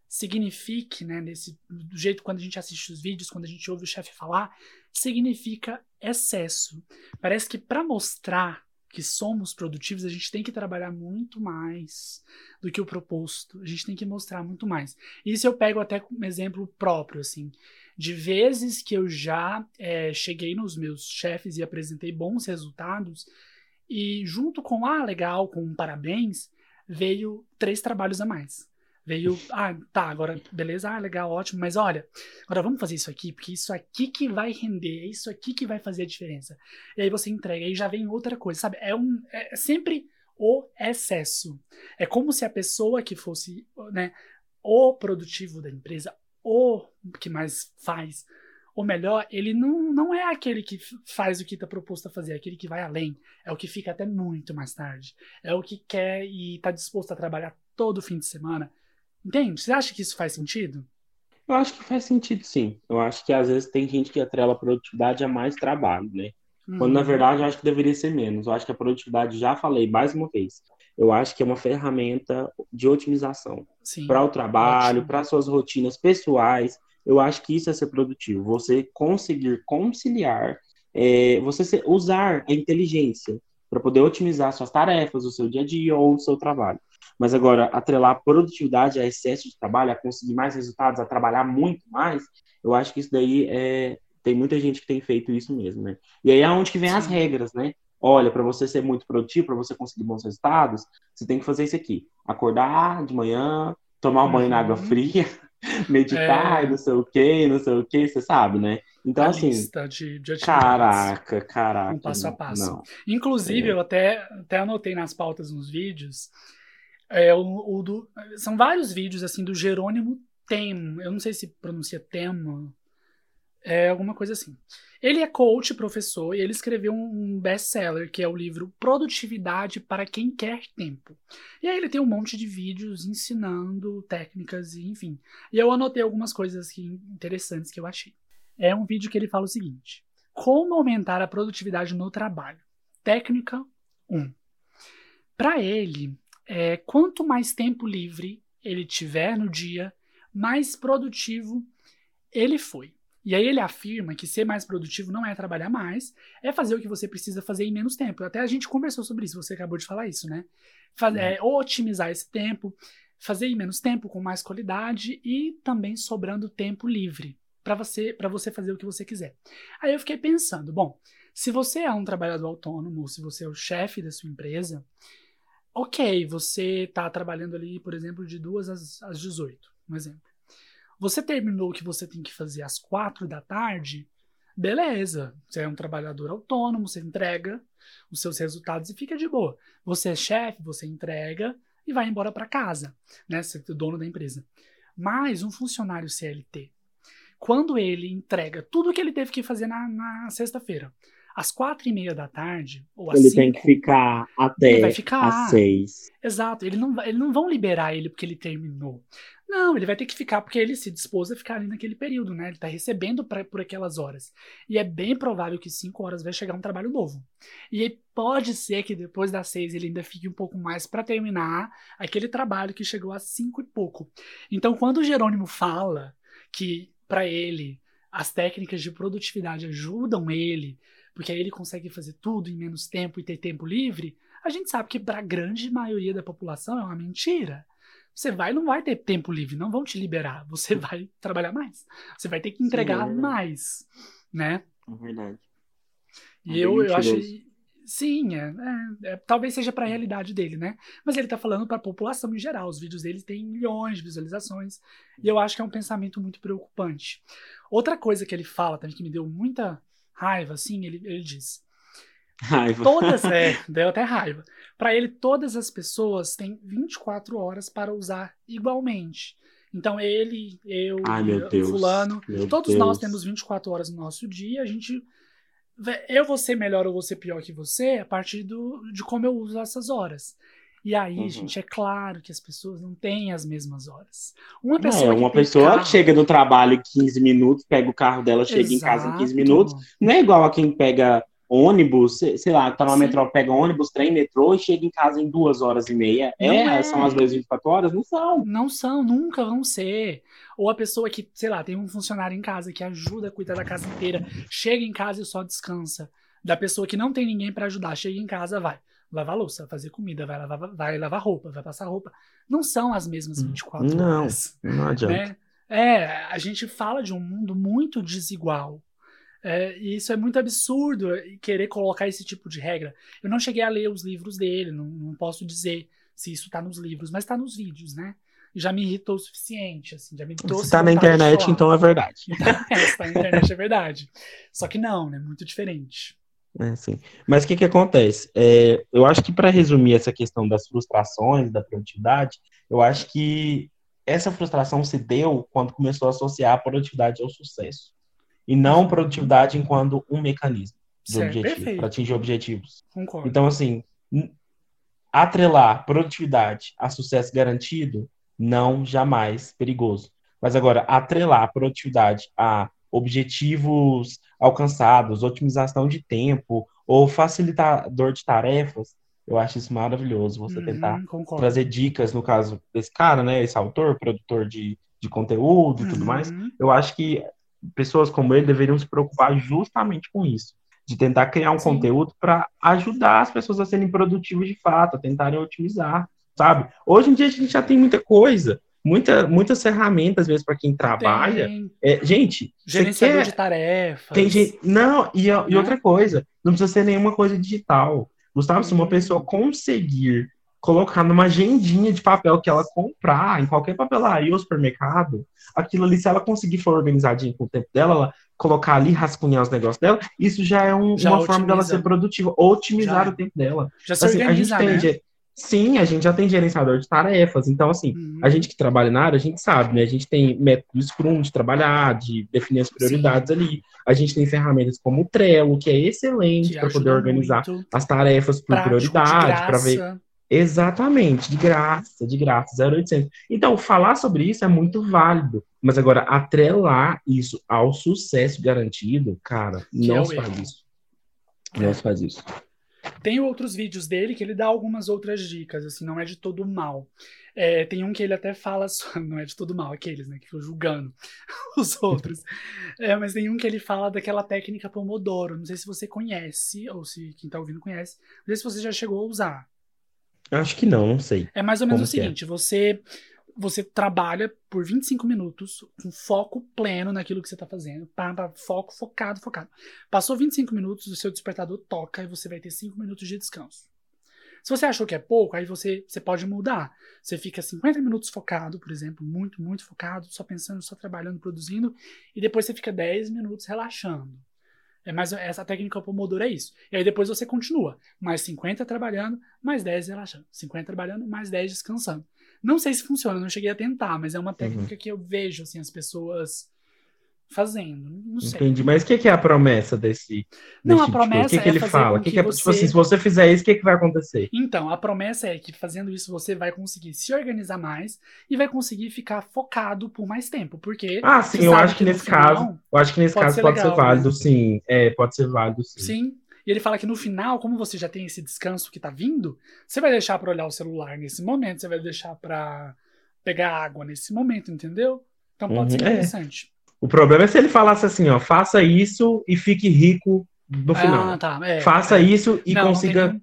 signifique, né, nesse do jeito quando a gente assiste os vídeos, quando a gente ouve o chefe falar, significa excesso. Parece que para mostrar que somos produtivos, a gente tem que trabalhar muito mais do que o proposto. A gente tem que mostrar muito mais. Isso eu pego até como exemplo próprio, assim, de vezes que eu já é, cheguei nos meus chefes e apresentei bons resultados, e junto com, ah, legal, com um parabéns, veio três trabalhos a mais. Veio, ah, tá, agora, beleza, ah, legal, ótimo, mas olha, agora vamos fazer isso aqui, porque isso aqui que vai render, é isso aqui que vai fazer a diferença. E aí você entrega, aí já vem outra coisa, sabe? É, um, é sempre o excesso. É como se a pessoa que fosse, né, o produtivo da empresa, o que mais faz, o melhor, ele não, não é aquele que faz o que está proposto a fazer, é aquele que vai além. É o que fica até muito mais tarde. É o que quer e está disposto a trabalhar todo fim de semana. Entende? Você acha que isso faz sentido? Eu acho que faz sentido, sim. Eu acho que às vezes tem gente que atrela a produtividade a mais trabalho, né? Quando na Uhum. verdade eu acho que deveria ser menos. Eu acho que a produtividade, já falei mais uma vez, eu acho que é uma ferramenta de otimização para o trabalho, para suas rotinas pessoais. Eu acho que isso é ser produtivo. Você conseguir conciliar, é, você se- usar a inteligência para poder otimizar suas tarefas, o seu dia a dia ou o seu trabalho. Mas agora, atrelar produtividade a excesso de trabalho, a conseguir mais resultados, a trabalhar muito mais, eu acho que isso daí é. Tem muita gente que tem feito isso mesmo, né? E aí é onde que vem as regras, né? Olha, para você ser muito produtivo, para você conseguir bons resultados, você tem que fazer isso aqui: acordar de manhã, tomar um banho na água Uhum. fria, meditar, É. e não sei o que, não sei o que, você sabe, né? Então, a assim, lista de, de caraca, caraca. Um passo a passo. Não. Inclusive, É. eu até, até anotei nas pautas nos vídeos. É, o, o do, são vários vídeos assim do Jerônimo Tem. Eu não sei se pronuncia Temo. É alguma coisa assim. Ele é coach, professor, e ele escreveu um best-seller, que é o livro Produtividade para quem quer tempo. E aí ele tem um monte de vídeos ensinando técnicas e enfim. E eu anotei algumas coisas aqui interessantes que eu achei. É um vídeo que ele fala o seguinte: Como aumentar a produtividade no trabalho? Técnica 1. Para ele, é, quanto mais tempo livre ele tiver no dia, mais produtivo ele foi. E aí ele afirma que ser mais produtivo não é trabalhar mais, é fazer o que você precisa fazer em menos tempo. Até a gente conversou sobre isso, você acabou de falar isso, né? Faz, é, otimizar esse tempo, fazer em menos tempo com mais qualidade e também sobrando tempo livre para você você fazer o que você quiser. Aí eu fiquei pensando, bom, se você é um trabalhador autônomo, se você é o chefe da sua empresa, ok, você está trabalhando ali, por exemplo, de 2 às, às 18, um exemplo. Você terminou o que você tem que fazer às 4 da tarde, beleza. Você é um trabalhador autônomo, você entrega os seus resultados e fica de boa. Você é chefe, você entrega e vai embora para casa, né? Você é o dono da empresa. Mas um funcionário CLT, quando ele entrega tudo o que ele teve que fazer na, na sexta-feira, às quatro e meia da tarde, ou às Ele cinco, tem que ficar até Ele vai ficar. às seis. Exato, ele não, eles não vão liberar ele porque ele terminou. Não, ele vai ter que ficar porque ele se dispôs a ficar ali naquele período, né? Ele tá recebendo pra, por aquelas horas. E é bem provável que cinco horas vai chegar um trabalho novo. E aí pode ser que depois das seis ele ainda fique um pouco mais para terminar aquele trabalho que chegou às cinco e pouco. Então, quando o Jerônimo fala que para ele as técnicas de produtividade ajudam ele, porque aí ele consegue fazer tudo em menos tempo e ter tempo livre, a gente sabe que para a grande maioria da população é uma mentira. Você vai não vai ter tempo livre, não vão te liberar. Você vai trabalhar mais. Você vai ter que entregar Sim, é mais, né? É verdade. E é eu, eu acho. Sim, é, é, é, talvez seja para a realidade dele, né? Mas ele tá falando para a população em geral. Os vídeos dele têm milhões de visualizações. E eu acho que é um pensamento muito preocupante. Outra coisa que ele fala também que me deu muita raiva, assim, ele, ele diz: Raiva. Todas, é, deu até raiva. Para ele, todas as pessoas têm 24 horas para usar igualmente. Então, ele, eu, Ai, o fulano, todos Deus. nós temos 24 horas no nosso dia. A gente. Eu vou ser melhor ou vou ser pior que você a partir do, de como eu uso essas horas. E aí, uhum. gente, é claro que as pessoas não têm as mesmas horas. Uma pessoa, é, uma pessoa carro... chega no trabalho 15 minutos, pega o carro dela, chega Exato. em casa em 15 minutos. Não é igual a quem pega ônibus, sei lá, tá numa metrô, pega ônibus, trem, metrô e chega em casa em duas horas e meia. É, é, são as vezes 24 horas? Não são. Não são, nunca vão ser. Ou a pessoa que, sei lá, tem um funcionário em casa que ajuda a cuidar da casa inteira, chega em casa e só descansa. Da pessoa que não tem ninguém para ajudar, chega em casa, vai lavar louça, fazer comida, vai lavar, vai lavar roupa, vai passar roupa. Não são as mesmas 24 não, horas. Não, não adianta. Né? É, a gente fala de um mundo muito desigual. É, e isso é muito absurdo querer colocar esse tipo de regra. Eu não cheguei a ler os livros dele, não, não posso dizer se isso está nos livros, mas está nos vídeos, né? Já me irritou o suficiente, assim, já me irritou. Se tá na internet, então é verdade. Então, é, se tá na internet é verdade. Só que não, né? Muito diferente. É, sim. Mas o que que acontece? É, eu acho que para resumir essa questão das frustrações, da produtividade, eu acho que essa frustração se deu quando começou a associar a produtividade ao sucesso e não produtividade enquanto um mecanismo para atingir objetivos. Concordo. Então, assim, atrelar produtividade a sucesso garantido, não jamais perigoso. Mas agora, atrelar produtividade a objetivos alcançados, otimização de tempo ou facilitador de tarefas, eu acho isso maravilhoso. Você uhum, tentar concordo. trazer dicas, no caso desse cara, né, esse autor, produtor de, de conteúdo e uhum. tudo mais. Eu acho que pessoas como ele deveriam se preocupar justamente com isso, de tentar criar um Sim. conteúdo para ajudar as pessoas a serem produtivas de fato, a tentarem otimizar, sabe? Hoje em dia a gente já tem muita coisa, muita, muitas ferramentas mesmo para quem trabalha. É, gente, gerenciador quer... de tarefas. Tem gente... Não, e, e né? outra coisa, não precisa ser nenhuma coisa digital. Gustavo, se uma uhum. pessoa conseguir colocar numa agendinha de papel que ela comprar em qualquer papelaria ou supermercado, aquilo ali, se ela conseguir for organizadinho com o tempo dela, ela colocar ali, rascunhar os negócios dela, isso já é um, já uma otimiza. forma dela ser produtiva, otimizar já. o tempo dela. Já se assim, organiza, a gente tem, né? Sim, a gente já tem gerenciador de tarefas, então assim, uhum. a gente que trabalha na área, a gente sabe, né? A gente tem método Scrum de trabalhar, de definir as prioridades Sim. ali. A gente tem ferramentas como o Trello, que é excelente para poder organizar as tarefas por prioridade, para ver Exatamente, de graça, de graça, 0800. Então, falar sobre isso é muito válido, mas agora atrelar isso ao sucesso garantido, cara, que não é se faz isso. Não se faz isso. Tem outros vídeos dele que ele dá algumas outras dicas, assim, não é de todo mal. É, tem um que ele até fala, não é de todo mal, aqueles, né, que ficam julgando os outros. É, mas tem um que ele fala daquela técnica Pomodoro, não sei se você conhece, ou se quem tá ouvindo conhece, não sei se você já chegou a usar. Acho que não, não sei. É mais ou menos o é. seguinte: é. você você trabalha por 25 minutos com foco pleno naquilo que você está fazendo. Pá, pá, foco, focado, focado. Passou 25 minutos, o seu despertador toca e você vai ter 5 minutos de descanso. Se você achou que é pouco, aí você, você pode mudar. Você fica 50 minutos focado, por exemplo, muito, muito focado, só pensando, só trabalhando, produzindo, e depois você fica 10 minutos relaxando. É mais essa técnica Pomodoro é isso. E aí depois você continua. Mais 50 trabalhando, mais 10 relaxando. 50 trabalhando, mais 10 descansando. Não sei se funciona, não cheguei a tentar, mas é uma técnica uhum. que eu vejo assim as pessoas fazendo. Não sei. Entendi. Mas o que, é a promessa desse? Não, a promessa tipo, o que, que é ele fala? Que que é, você... Tipo assim, se você fizer isso, o que, que vai acontecer? Então, a promessa é que fazendo isso você vai conseguir se organizar mais e vai conseguir ficar focado por mais tempo, porque Ah, sim, eu acho que, nesse final, caso, eu acho que nesse pode caso ser pode legal, ser válido, né? sim. É, pode ser válido, sim. Sim. E ele fala que no final, como você já tem esse descanso que tá vindo, você vai deixar para olhar o celular nesse momento, você vai deixar para pegar água nesse momento, entendeu? Então pode uhum, ser é. interessante. É. O problema é se ele falasse assim, ó, faça isso e fique rico no ah, final. Ah, tá. É, faça é. isso e não, consiga. Não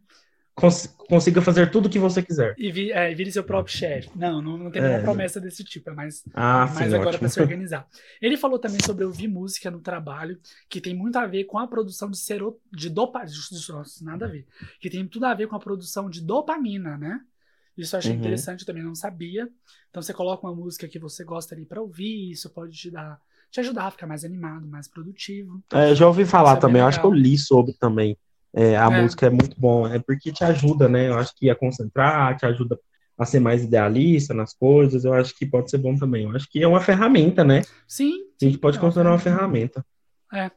cons consiga fazer tudo o que você quiser. E, vi, é, vire seu próprio chefe. Não, não, não tem nenhuma é. promessa desse tipo, é mais, ah, mais sim, agora para se organizar. Ele falou também sobre ouvir música no trabalho, que tem muito a ver com a produção de, sero, de dopamina. Nada a ver. Que tem tudo a ver com a produção de dopamina, né? Isso eu achei uhum. interessante, eu também não sabia. Então você coloca uma música que você gosta ali para ouvir, isso pode te dar te ajudar a ficar mais animado, mais produtivo. É, eu já ouvi falar é também, eu acho que eu li sobre também. É, a é. música é muito bom, é porque te ajuda, né? Eu acho que a concentrar, te ajuda a ser mais idealista nas coisas, eu acho que pode ser bom também. Eu acho que é uma ferramenta, né? Sim. A gente pode é considerar uma ferramenta. É.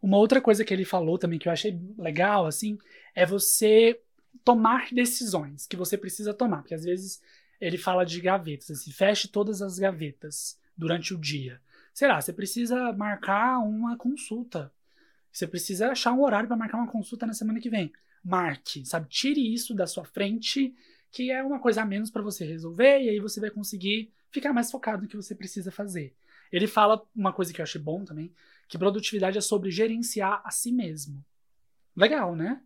Uma outra coisa que ele falou também que eu achei legal, assim, é você tomar decisões que você precisa tomar. Porque às vezes ele fala de gavetas, assim, feche todas as gavetas durante o dia. Será? Você precisa marcar uma consulta. Você precisa achar um horário para marcar uma consulta na semana que vem. Marque, sabe? Tire isso da sua frente, que é uma coisa a menos para você resolver, e aí você vai conseguir ficar mais focado no que você precisa fazer. Ele fala uma coisa que eu achei bom também, que produtividade é sobre gerenciar a si mesmo. Legal, né?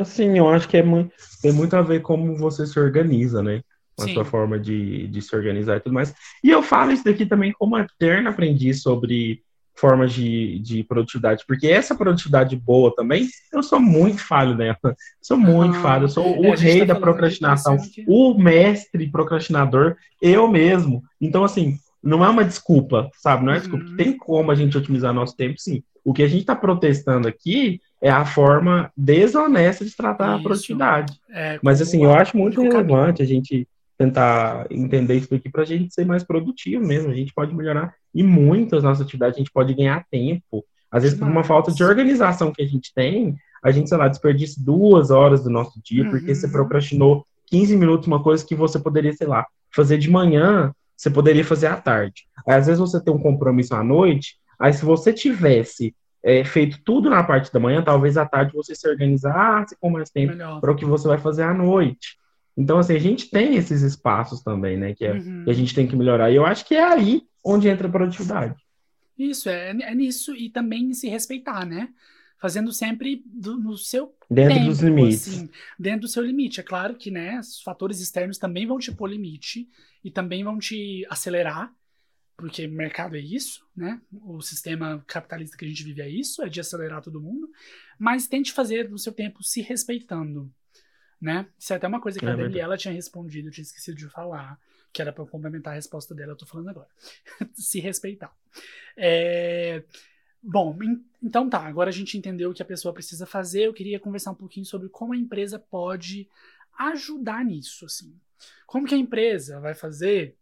Assim, eu acho que é muito, tem muito a ver como você se organiza, né? A Sim. sua forma de, de se organizar e tudo mais. E eu falo isso daqui também como eterno aprendiz sobre formas de, de produtividade, porque essa produtividade boa também, eu sou muito falho nela, sou muito ah, falho, eu sou é, o rei tá da procrastinação, o mestre procrastinador, eu mesmo. Então, assim, não é uma desculpa, sabe? Não é desculpa. Uhum. Tem como a gente otimizar nosso tempo, sim. O que a gente está protestando aqui é a forma desonesta de tratar Isso. a produtividade. É, Mas, assim, eu acho muito relevante a gente tentar entender isso aqui para a gente ser mais produtivo mesmo. A gente pode melhorar e muito as nossas atividades, a gente pode ganhar tempo. Às vezes, por uma falta de organização que a gente tem, a gente, sei lá, desperdiça duas horas do nosso dia, uhum. porque você uhum. procrastinou 15 minutos uma coisa que você poderia, sei lá, fazer de manhã, você poderia fazer à tarde. Aí, às vezes você tem um compromisso à noite, aí se você tivesse é, feito tudo na parte da manhã, talvez à tarde você se organizasse com mais tempo para o que você vai fazer à noite. Então, assim, a gente tem esses espaços também, né? Que, é, uhum. que a gente tem que melhorar. E eu acho que é aí onde entra a produtividade. Isso, é, é nisso. E também se respeitar, né? Fazendo sempre do, no seu Dentro tempo, dos limites. Assim, dentro do seu limite. É claro que, né, os fatores externos também vão te pôr limite e também vão te acelerar, porque o mercado é isso, né? O sistema capitalista que a gente vive é isso, é de acelerar todo mundo. Mas tente fazer no seu tempo se respeitando né? Isso é até uma coisa que é a Daniela tinha respondido, eu tinha esquecido de falar, que era para complementar a resposta dela, eu tô falando agora. Se respeitar. É... Bom, então tá, agora a gente entendeu o que a pessoa precisa fazer, eu queria conversar um pouquinho sobre como a empresa pode ajudar nisso, assim. Como que a empresa vai fazer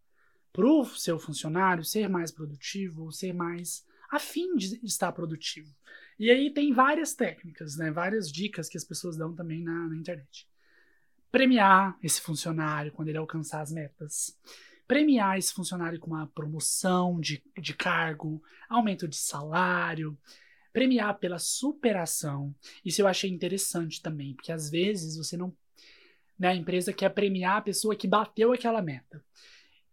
para o seu funcionário ser mais produtivo, ser mais afim de estar produtivo. E aí tem várias técnicas, né, várias dicas que as pessoas dão também na, na internet premiar esse funcionário quando ele alcançar as metas. Premiar esse funcionário com uma promoção de, de cargo, aumento de salário, premiar pela superação. Isso eu achei interessante também, porque às vezes você não. Né, a empresa quer premiar a pessoa que bateu aquela meta.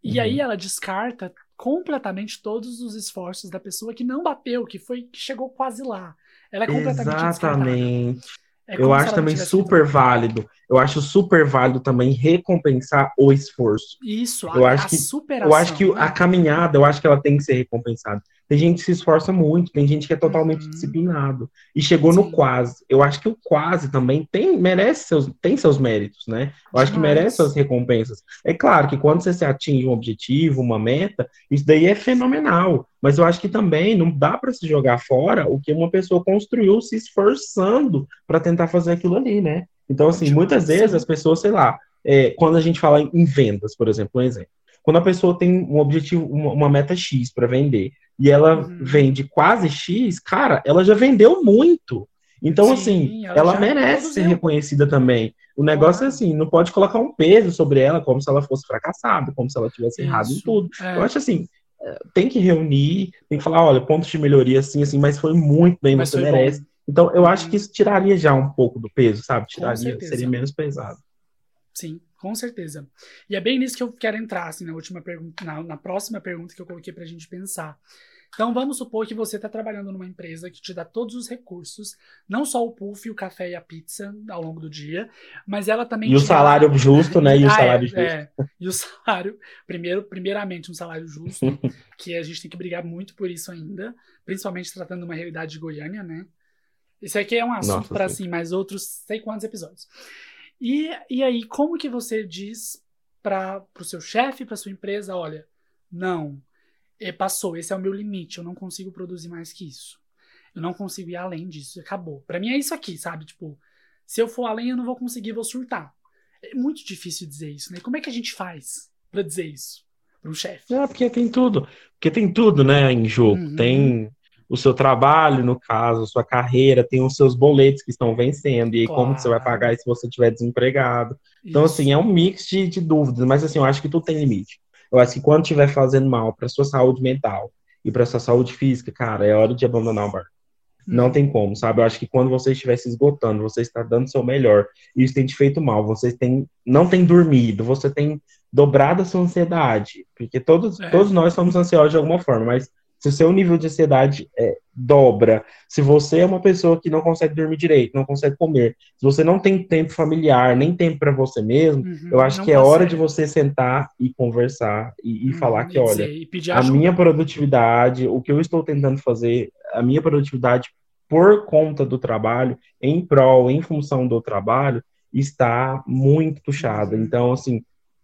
E uhum. aí ela descarta completamente todos os esforços da pessoa que não bateu, que foi que chegou quase lá. Ela é completamente Exatamente. Descartada. É eu acho também super válido. Eu acho super válido também recompensar o esforço. Isso, eu a, acho que, superação. Eu acho que né? a caminhada, eu acho que ela tem que ser recompensada. Tem gente que se esforça muito, tem gente que é totalmente uhum. disciplinado e chegou Sim. no quase. Eu acho que o quase também tem merece seus tem seus méritos, né? Eu acho que merece suas recompensas. É claro que quando você se atinge um objetivo, uma meta, isso daí é fenomenal. Mas eu acho que também não dá para se jogar fora o que uma pessoa construiu se esforçando para tentar fazer aquilo ali, né? Então, assim, muitas vezes as pessoas, sei lá, é, quando a gente fala em vendas, por exemplo, um exemplo. Quando a pessoa tem um objetivo, uma, uma meta X para vender, e ela uhum. vende quase X, cara, ela já vendeu muito. Então, Sim, assim, ela, ela merece produziu. ser reconhecida também. O negócio é assim, não pode colocar um peso sobre ela como se ela fosse fracassada, como se ela tivesse Isso. errado em tudo. É. Eu acho assim, é, tem que reunir, tem que falar, olha, pontos de melhoria assim, assim, mas foi muito bem, mas você merece. Bom. Então, eu acho que isso tiraria já um pouco do peso, sabe? Tiraria, seria menos pesado. Sim, com certeza. E é bem nisso que eu quero entrar, assim, na última pergunta, na, na próxima pergunta que eu coloquei pra gente pensar. Então vamos supor que você está trabalhando numa empresa que te dá todos os recursos, não só o puff, o café e a pizza ao longo do dia, mas ela também. E o salário dá... justo, né? E o ah, salário é, justo. É. E o salário, primeiro, primeiramente, um salário justo, que a gente tem que brigar muito por isso ainda, principalmente tratando de uma realidade de Goiânia, né? Isso aqui é um assunto para assim, mais outros sei quantos episódios. E, e aí, como que você diz para o seu chefe, para sua empresa, olha, não, é, passou, esse é o meu limite, eu não consigo produzir mais que isso. Eu não consigo ir além disso, acabou. Para mim é isso aqui, sabe? Tipo, se eu for além, eu não vou conseguir, vou surtar. É muito difícil dizer isso, né? Como é que a gente faz para dizer isso para um chefe? É, porque tem tudo. Porque tem tudo, né, em jogo. Uhum. Tem o seu trabalho, no caso, sua carreira, tem os seus boletos que estão vencendo, e aí claro. como você vai pagar se você estiver desempregado. Então, Isso. assim, é um mix de, de, dúvidas, mas assim, eu acho que tudo tem limite. Eu acho que quando estiver fazendo mal para sua saúde mental e para sua saúde física, cara, é hora de abandonar o barco. Não uhum. tem como, sabe? Eu acho que quando você estiver se esgotando, você está dando o seu melhor, e isso tem te feito mal, você tem, não tem dormido, você tem dobrado a sua ansiedade, porque todos, é. todos nós somos ansiosos de alguma forma, mas se o seu nível de ansiedade é, dobra, se você é uma pessoa que não consegue dormir direito, não consegue comer, se você não tem tempo familiar, nem tempo para você mesmo, uhum, eu acho que é hora de você sentar e conversar e, e uhum, falar que, olha, a minha produtividade, o que eu estou tentando fazer, a minha produtividade por conta do trabalho, em prol, em função do trabalho, está muito puxada. Uhum. Então, assim,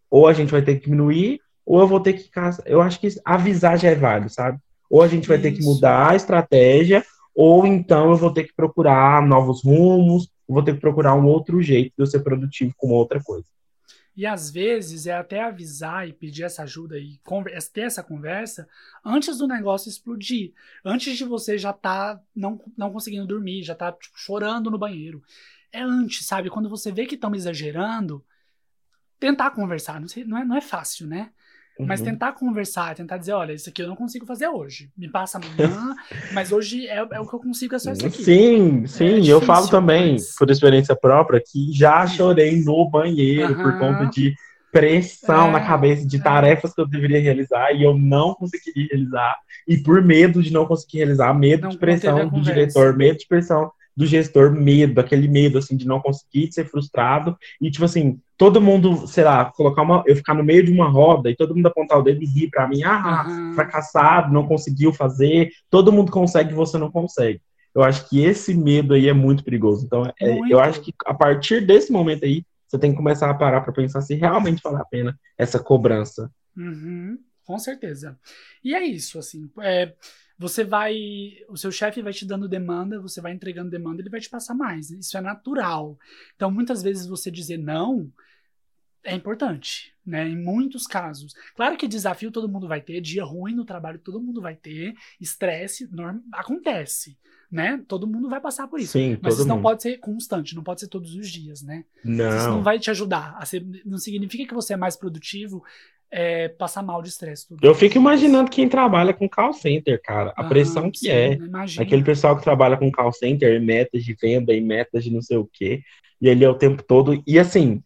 ou a gente vai ter que diminuir, ou eu vou ter que. Eu acho que avisar já é válido, sabe? Ou a gente vai Isso. ter que mudar a estratégia, ou então eu vou ter que procurar novos rumos, vou ter que procurar um outro jeito de eu ser produtivo com outra coisa. E às vezes é até avisar e pedir essa ajuda e ter essa conversa antes do negócio explodir. Antes de você já tá não, não conseguindo dormir, já tá tipo, chorando no banheiro. É antes, sabe? Quando você vê que estão exagerando, tentar conversar. Não, sei, não, é, não é fácil, né? Mas uhum. tentar conversar, tentar dizer, olha, isso aqui eu não consigo fazer hoje. Me passa amanhã, mas hoje é, é, o que eu consigo acessar aqui. Sim, sim. É eu falo também, mas... por experiência própria, que já chorei no banheiro uhum. por conta de pressão é, na cabeça de é. tarefas que eu deveria realizar e eu não conseguiria realizar. E por medo de não conseguir realizar, medo não, de pressão do diretor, medo de pressão do gestor, medo, aquele medo, assim, de não conseguir, de ser frustrado, e, tipo assim, todo mundo, sei lá, colocar uma, eu ficar no meio de uma roda e todo mundo apontar o dedo e rir pra mim, ah, uhum. fracassado, não conseguiu fazer, todo mundo consegue você não consegue. Eu acho que esse medo aí é muito perigoso. Então, é, eu acho que a partir desse momento aí, você tem que começar a parar para pensar se realmente vale a pena essa cobrança. Uhum, com certeza. E é isso, assim, é, você vai. O seu chefe vai te dando demanda, você vai entregando demanda, ele vai te passar mais. Isso é natural. Então, muitas vezes você dizer não é importante, né? Em muitos casos. Claro que desafio todo mundo vai ter, dia ruim no trabalho todo mundo vai ter, estresse norm... acontece, né? Todo mundo vai passar por isso. Sim, Mas isso mundo. não pode ser constante, não pode ser todos os dias, né? Não. Isso não vai te ajudar. A ser... Não significa que você é mais produtivo é, passar mal de estresse. Eu fico imaginando quem trabalha com call center, cara. A ah, pressão que sim, é. Imagina. Aquele pessoal que trabalha com call center, metas de venda e metas de não sei o quê. E ele é o tempo todo. E assim,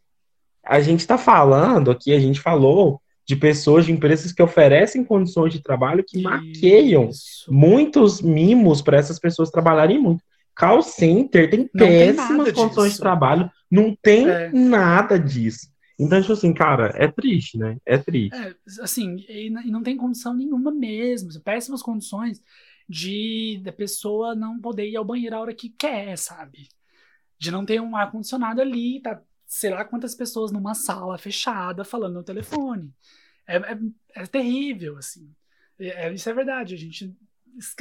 a gente está falando aqui, a gente falou de pessoas, de empresas que oferecem condições de trabalho que Isso. maqueiam muitos mimos para essas pessoas trabalharem muito. Call center tem péssimas tem condições disso. de trabalho, não tem é. nada disso. Então, tipo assim, cara, é triste, né? É triste. É, assim, e não tem condição nenhuma mesmo. Péssimas condições de da pessoa não poder ir ao banheiro a hora que quer, sabe? De não ter um ar-condicionado ali, tá, sei lá quantas pessoas numa sala fechada falando no telefone. É, é, é terrível, assim. É, é isso é verdade, a gente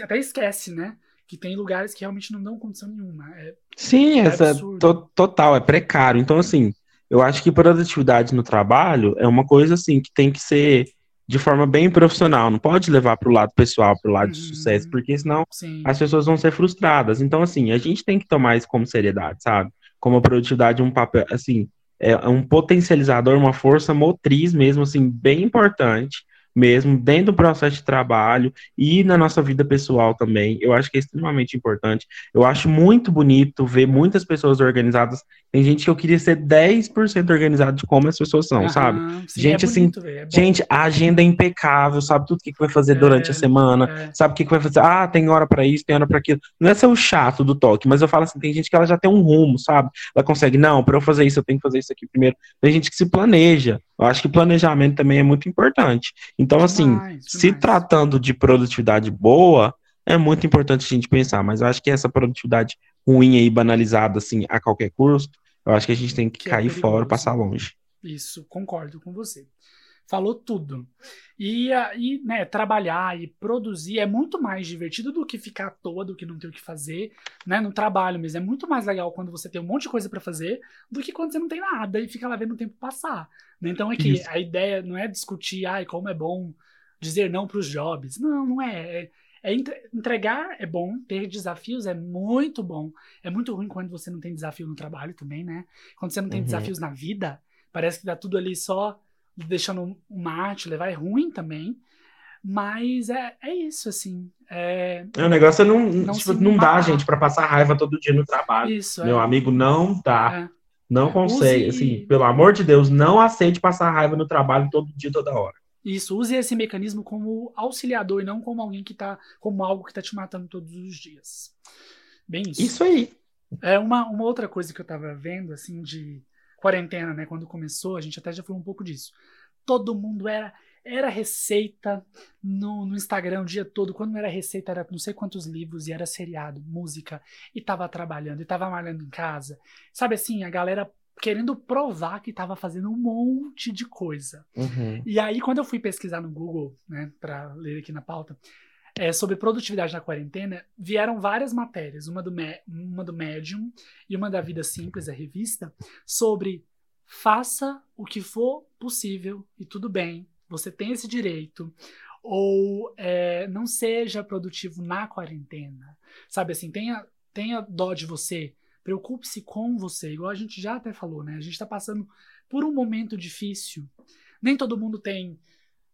até esquece, né? Que tem lugares que realmente não dão condição nenhuma. É, Sim, essa to, total, é precário. Então, assim, eu acho que produtividade no trabalho é uma coisa assim que tem que ser de forma bem profissional, não pode levar para o lado pessoal, para o lado de uhum. sucesso, porque senão Sim. as pessoas vão ser frustradas. Então, assim, a gente tem que tomar isso como seriedade, sabe? Como a produtividade é um papel, assim, é um potencializador, uma força motriz mesmo, assim, bem importante mesmo, dentro do processo de trabalho e na nossa vida pessoal também. Eu acho que é extremamente importante. Eu acho muito bonito ver muitas pessoas organizadas. Tem gente que eu queria ser 10% organizado de como as pessoas são, sabe? Sim, gente, é assim, é gente, a agenda é impecável, sabe tudo o que, que vai fazer durante a é, semana, é. sabe o que, que vai fazer. Ah, tem hora para isso, tem hora para aquilo. Não é ser o chato do toque, mas eu falo assim, tem gente que ela já tem um rumo, sabe? Ela consegue, não, para eu fazer isso, eu tenho que fazer isso aqui primeiro. Tem gente que se planeja. Eu acho que planejamento também é muito importante. Então, assim, demais, se demais. tratando de produtividade boa, é muito importante a gente pensar, mas eu acho que essa produtividade ruim aí, banalizada, assim, a qualquer custo, eu acho que a gente tem que, que é cair é fora, passar longe. Isso, concordo com você falou tudo. E, e né, trabalhar e produzir é muito mais divertido do que ficar à toa, do que não ter o que fazer, né, no trabalho mesmo. É muito mais legal quando você tem um monte de coisa para fazer do que quando você não tem nada e fica lá vendo o tempo passar. Né? Então é que Isso. a ideia não é discutir, ai, como é bom dizer não para os jobs. Não, não é. é. É entregar é bom, ter desafios é muito bom. É muito ruim quando você não tem desafio no trabalho também, né? Quando você não tem uhum. desafios na vida, parece que tá tudo ali só deixando uma arte levar é ruim também. Mas é, é isso, assim. É, é o negócio é não, não, tipo, não dá, gente, para passar raiva todo dia no trabalho. Isso, Meu é. amigo, não dá. É. Não consegue. Use... Assim, pelo amor de Deus, não aceite passar raiva no trabalho todo dia, toda hora. Isso, use esse mecanismo como auxiliador e não como alguém que tá. como algo que tá te matando todos os dias. Bem isso. Isso aí. É uma, uma outra coisa que eu tava vendo, assim, de quarentena, né? Quando começou, a gente até já falou um pouco disso. Todo mundo era era receita no, no, Instagram o dia todo. Quando não era receita, era não sei quantos livros, e era seriado, música, e tava trabalhando, e tava malhando em casa. Sabe assim, a galera querendo provar que tava fazendo um monte de coisa. Uhum. E aí, quando eu fui pesquisar no Google, né, pra ler aqui na pauta, é, sobre produtividade na quarentena, vieram várias matérias, uma do, uma do Medium e uma da Vida Simples, a revista, sobre faça o que for possível e tudo bem, você tem esse direito, ou é, não seja produtivo na quarentena, sabe assim, tenha, tenha dó de você, preocupe-se com você, igual a gente já até falou, né? A gente está passando por um momento difícil. Nem todo mundo tem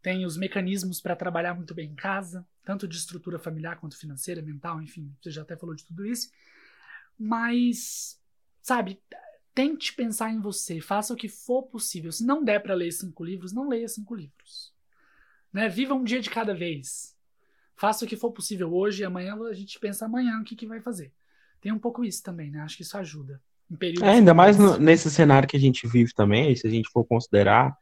tem os mecanismos para trabalhar muito bem em casa, tanto de estrutura familiar quanto financeira, mental, enfim, você já até falou de tudo isso. Mas, sabe, tente pensar em você, faça o que for possível. Se não der para ler cinco livros, não leia cinco livros. Né? Viva um dia de cada vez. Faça o que for possível hoje e amanhã a gente pensa amanhã o que, que vai fazer. Tem um pouco isso também, né? Acho que isso ajuda. É, ainda mais no, nesse cenário que a gente vive também, se a gente for considerar,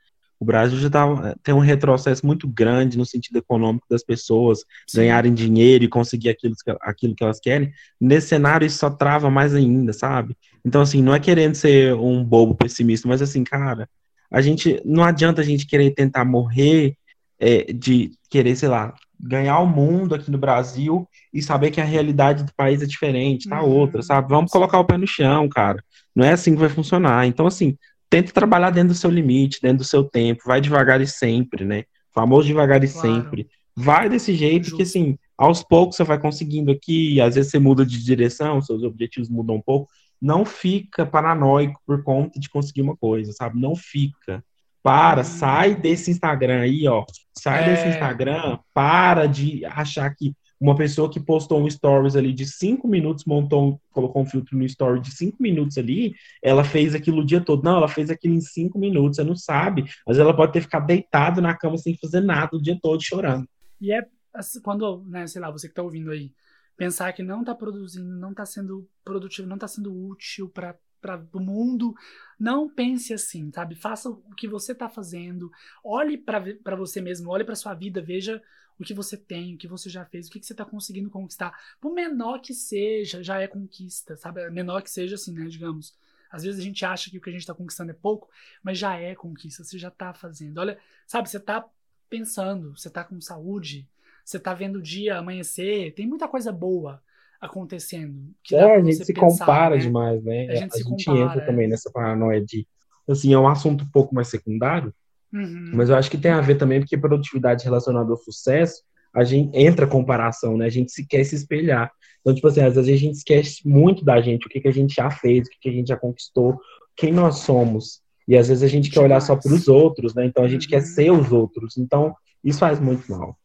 o Brasil já tá, tem um retrocesso muito grande no sentido econômico das pessoas Sim. ganharem dinheiro e conseguir aquilo que, aquilo que elas querem. Nesse cenário, isso só trava mais ainda, sabe? Então, assim, não é querendo ser um bobo pessimista, mas assim, cara, a gente não adianta a gente querer tentar morrer é, de querer, sei lá, ganhar o mundo aqui no Brasil e saber que a realidade do país é diferente, tá uhum. outra, sabe? Vamos colocar o pé no chão, cara. Não é assim que vai funcionar. Então, assim, tenta trabalhar dentro do seu limite, dentro do seu tempo, vai devagar e sempre, né? Famoso devagar e claro. sempre. Vai desse jeito Justo. que, assim, aos poucos você vai conseguindo aqui, às vezes você muda de direção, seus objetivos mudam um pouco. Não fica paranoico por conta de conseguir uma coisa, sabe? Não fica. Para, hum. sai desse Instagram aí, ó. Sai é... desse Instagram, para de achar que uma pessoa que postou um stories ali de cinco minutos, montou, colocou um filtro no story de cinco minutos ali, ela fez aquilo o dia todo. Não, ela fez aquilo em cinco minutos, você não sabe. Mas ela pode ter ficado deitada na cama sem fazer nada o dia todo chorando. E é assim, quando, né, sei lá, você que tá ouvindo aí, pensar que não tá produzindo, não tá sendo produtivo, não tá sendo útil para para o mundo, não pense assim, sabe? Faça o que você está fazendo, olhe para você mesmo, olhe para sua vida, veja o que você tem, o que você já fez, o que, que você está conseguindo conquistar. Por menor que seja, já é conquista, sabe? Menor que seja assim, né? Digamos. Às vezes a gente acha que o que a gente está conquistando é pouco, mas já é conquista, você já está fazendo. Olha, sabe, você está pensando, você está com saúde, você está vendo o dia amanhecer, tem muita coisa boa acontecendo. é, a gente se pensar, compara né? demais, né? A gente, a gente compara, entra é. também nessa paranoia de, assim, é um assunto um pouco mais secundário, Uhum. Mas eu acho que tem a ver também, porque produtividade relacionada ao sucesso, a gente entra comparação, né? A gente se quer se espelhar. Então, tipo assim, às vezes a gente esquece muito da gente, o que, que a gente já fez, o que, que a gente já conquistou, quem nós somos. E às vezes a gente quer olhar só para os outros, né? Então a gente uhum. quer ser os outros. Então, Isso faz muito mal.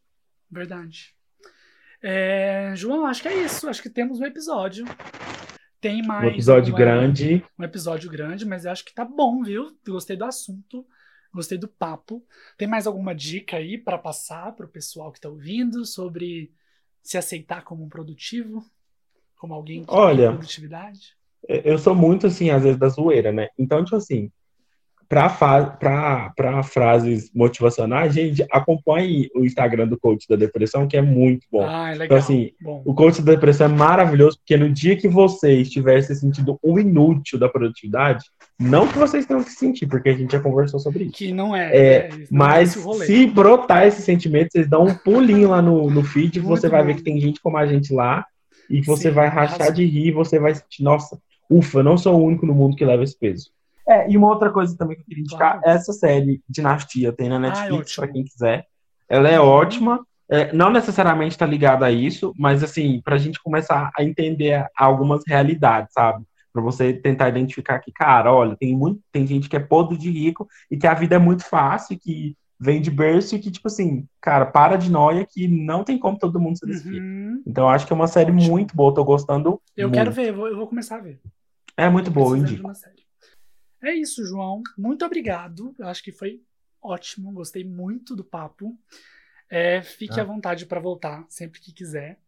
Verdade. É, João, acho que é isso. Acho que temos um episódio. Tem mais. Um episódio uma, grande. Um episódio grande, mas eu acho que tá bom, viu? Gostei do assunto. Gostei do papo. Tem mais alguma dica aí para passar para o pessoal que está ouvindo sobre se aceitar como um produtivo? Como alguém que Olha, tem produtividade? Eu sou muito assim, às vezes, da zoeira, né? Então, tipo assim, para frases motivacionais, gente, acompanhe o Instagram do Coach da Depressão, que é muito bom. Ah, é legal. Então, assim, bom. o Coach da Depressão é maravilhoso, porque no dia que você estiver se sentindo um inútil da produtividade, não que vocês tenham que sentir, porque a gente já conversou sobre isso. Que não é. é, é não mas é se brotar esse sentimento, vocês dão um pulinho lá no, no feed, e você vai ver que tem gente como a gente lá, e você Sim, vai rachar de rir, você vai sentir, nossa, ufa, eu não sou o único no mundo que leva esse peso. É, e uma outra coisa também que eu queria indicar, claro. essa série Dinastia tem na ah, é Netflix, ah, para quem quiser. Ela é uhum. ótima, é, não necessariamente está ligada a isso, mas assim, para a gente começar a entender algumas realidades, sabe? Para você tentar identificar que, cara, olha, tem, muito, tem gente que é podre de rico e que a vida é muito fácil, que vem de berço e que, tipo assim, cara, para de noia que não tem como todo mundo se desistir. Uhum. Então, acho que é uma série muito boa, tô gostando. Eu muito. quero ver, eu vou, eu vou, começar a ver. É muito boa, indico. É isso, João. Muito obrigado. Eu acho que foi ótimo. Gostei muito do papo. É, fique ah. à vontade para voltar sempre que quiser.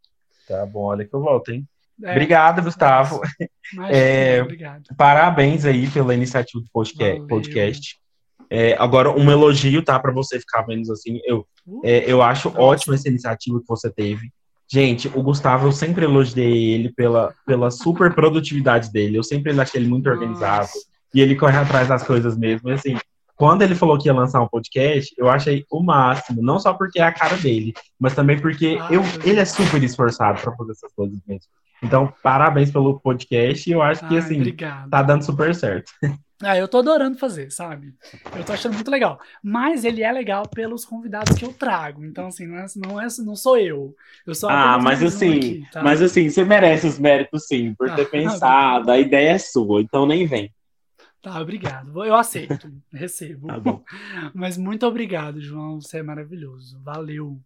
Tá bom, olha que eu volto, hein? É, obrigado, Gustavo. Imagina, é, obrigado. Parabéns aí pela iniciativa do podcast. podcast. É, agora, um elogio, tá? Para você ficar vendo assim. Eu, uh, é, eu acho nossa. ótima essa iniciativa que você teve. Gente, o Gustavo, eu sempre elogiei ele pela, pela super produtividade dele. Eu sempre achei ele muito organizado. Nossa e ele corre atrás das coisas mesmo. E assim, quando ele falou que ia lançar um podcast, eu achei o máximo, não só porque é a cara dele, mas também porque ah, eu, ele é super esforçado para fazer essas coisas mesmo. Então, parabéns pelo podcast eu acho que, assim, obrigado. tá dando super certo. Ah, eu tô adorando fazer, sabe? Eu tô achando muito legal. Mas ele é legal pelos convidados que eu trago. Então, assim, não, é, não, é, não sou eu. Eu sou Ah, mas assim, aqui, tá? mas assim, você merece os méritos sim, por ah, ter pensado. A ideia é sua, então nem vem. Tá, obrigado. Eu aceito, recebo. Tá bom. Mas muito obrigado, João. Você é maravilhoso. Valeu.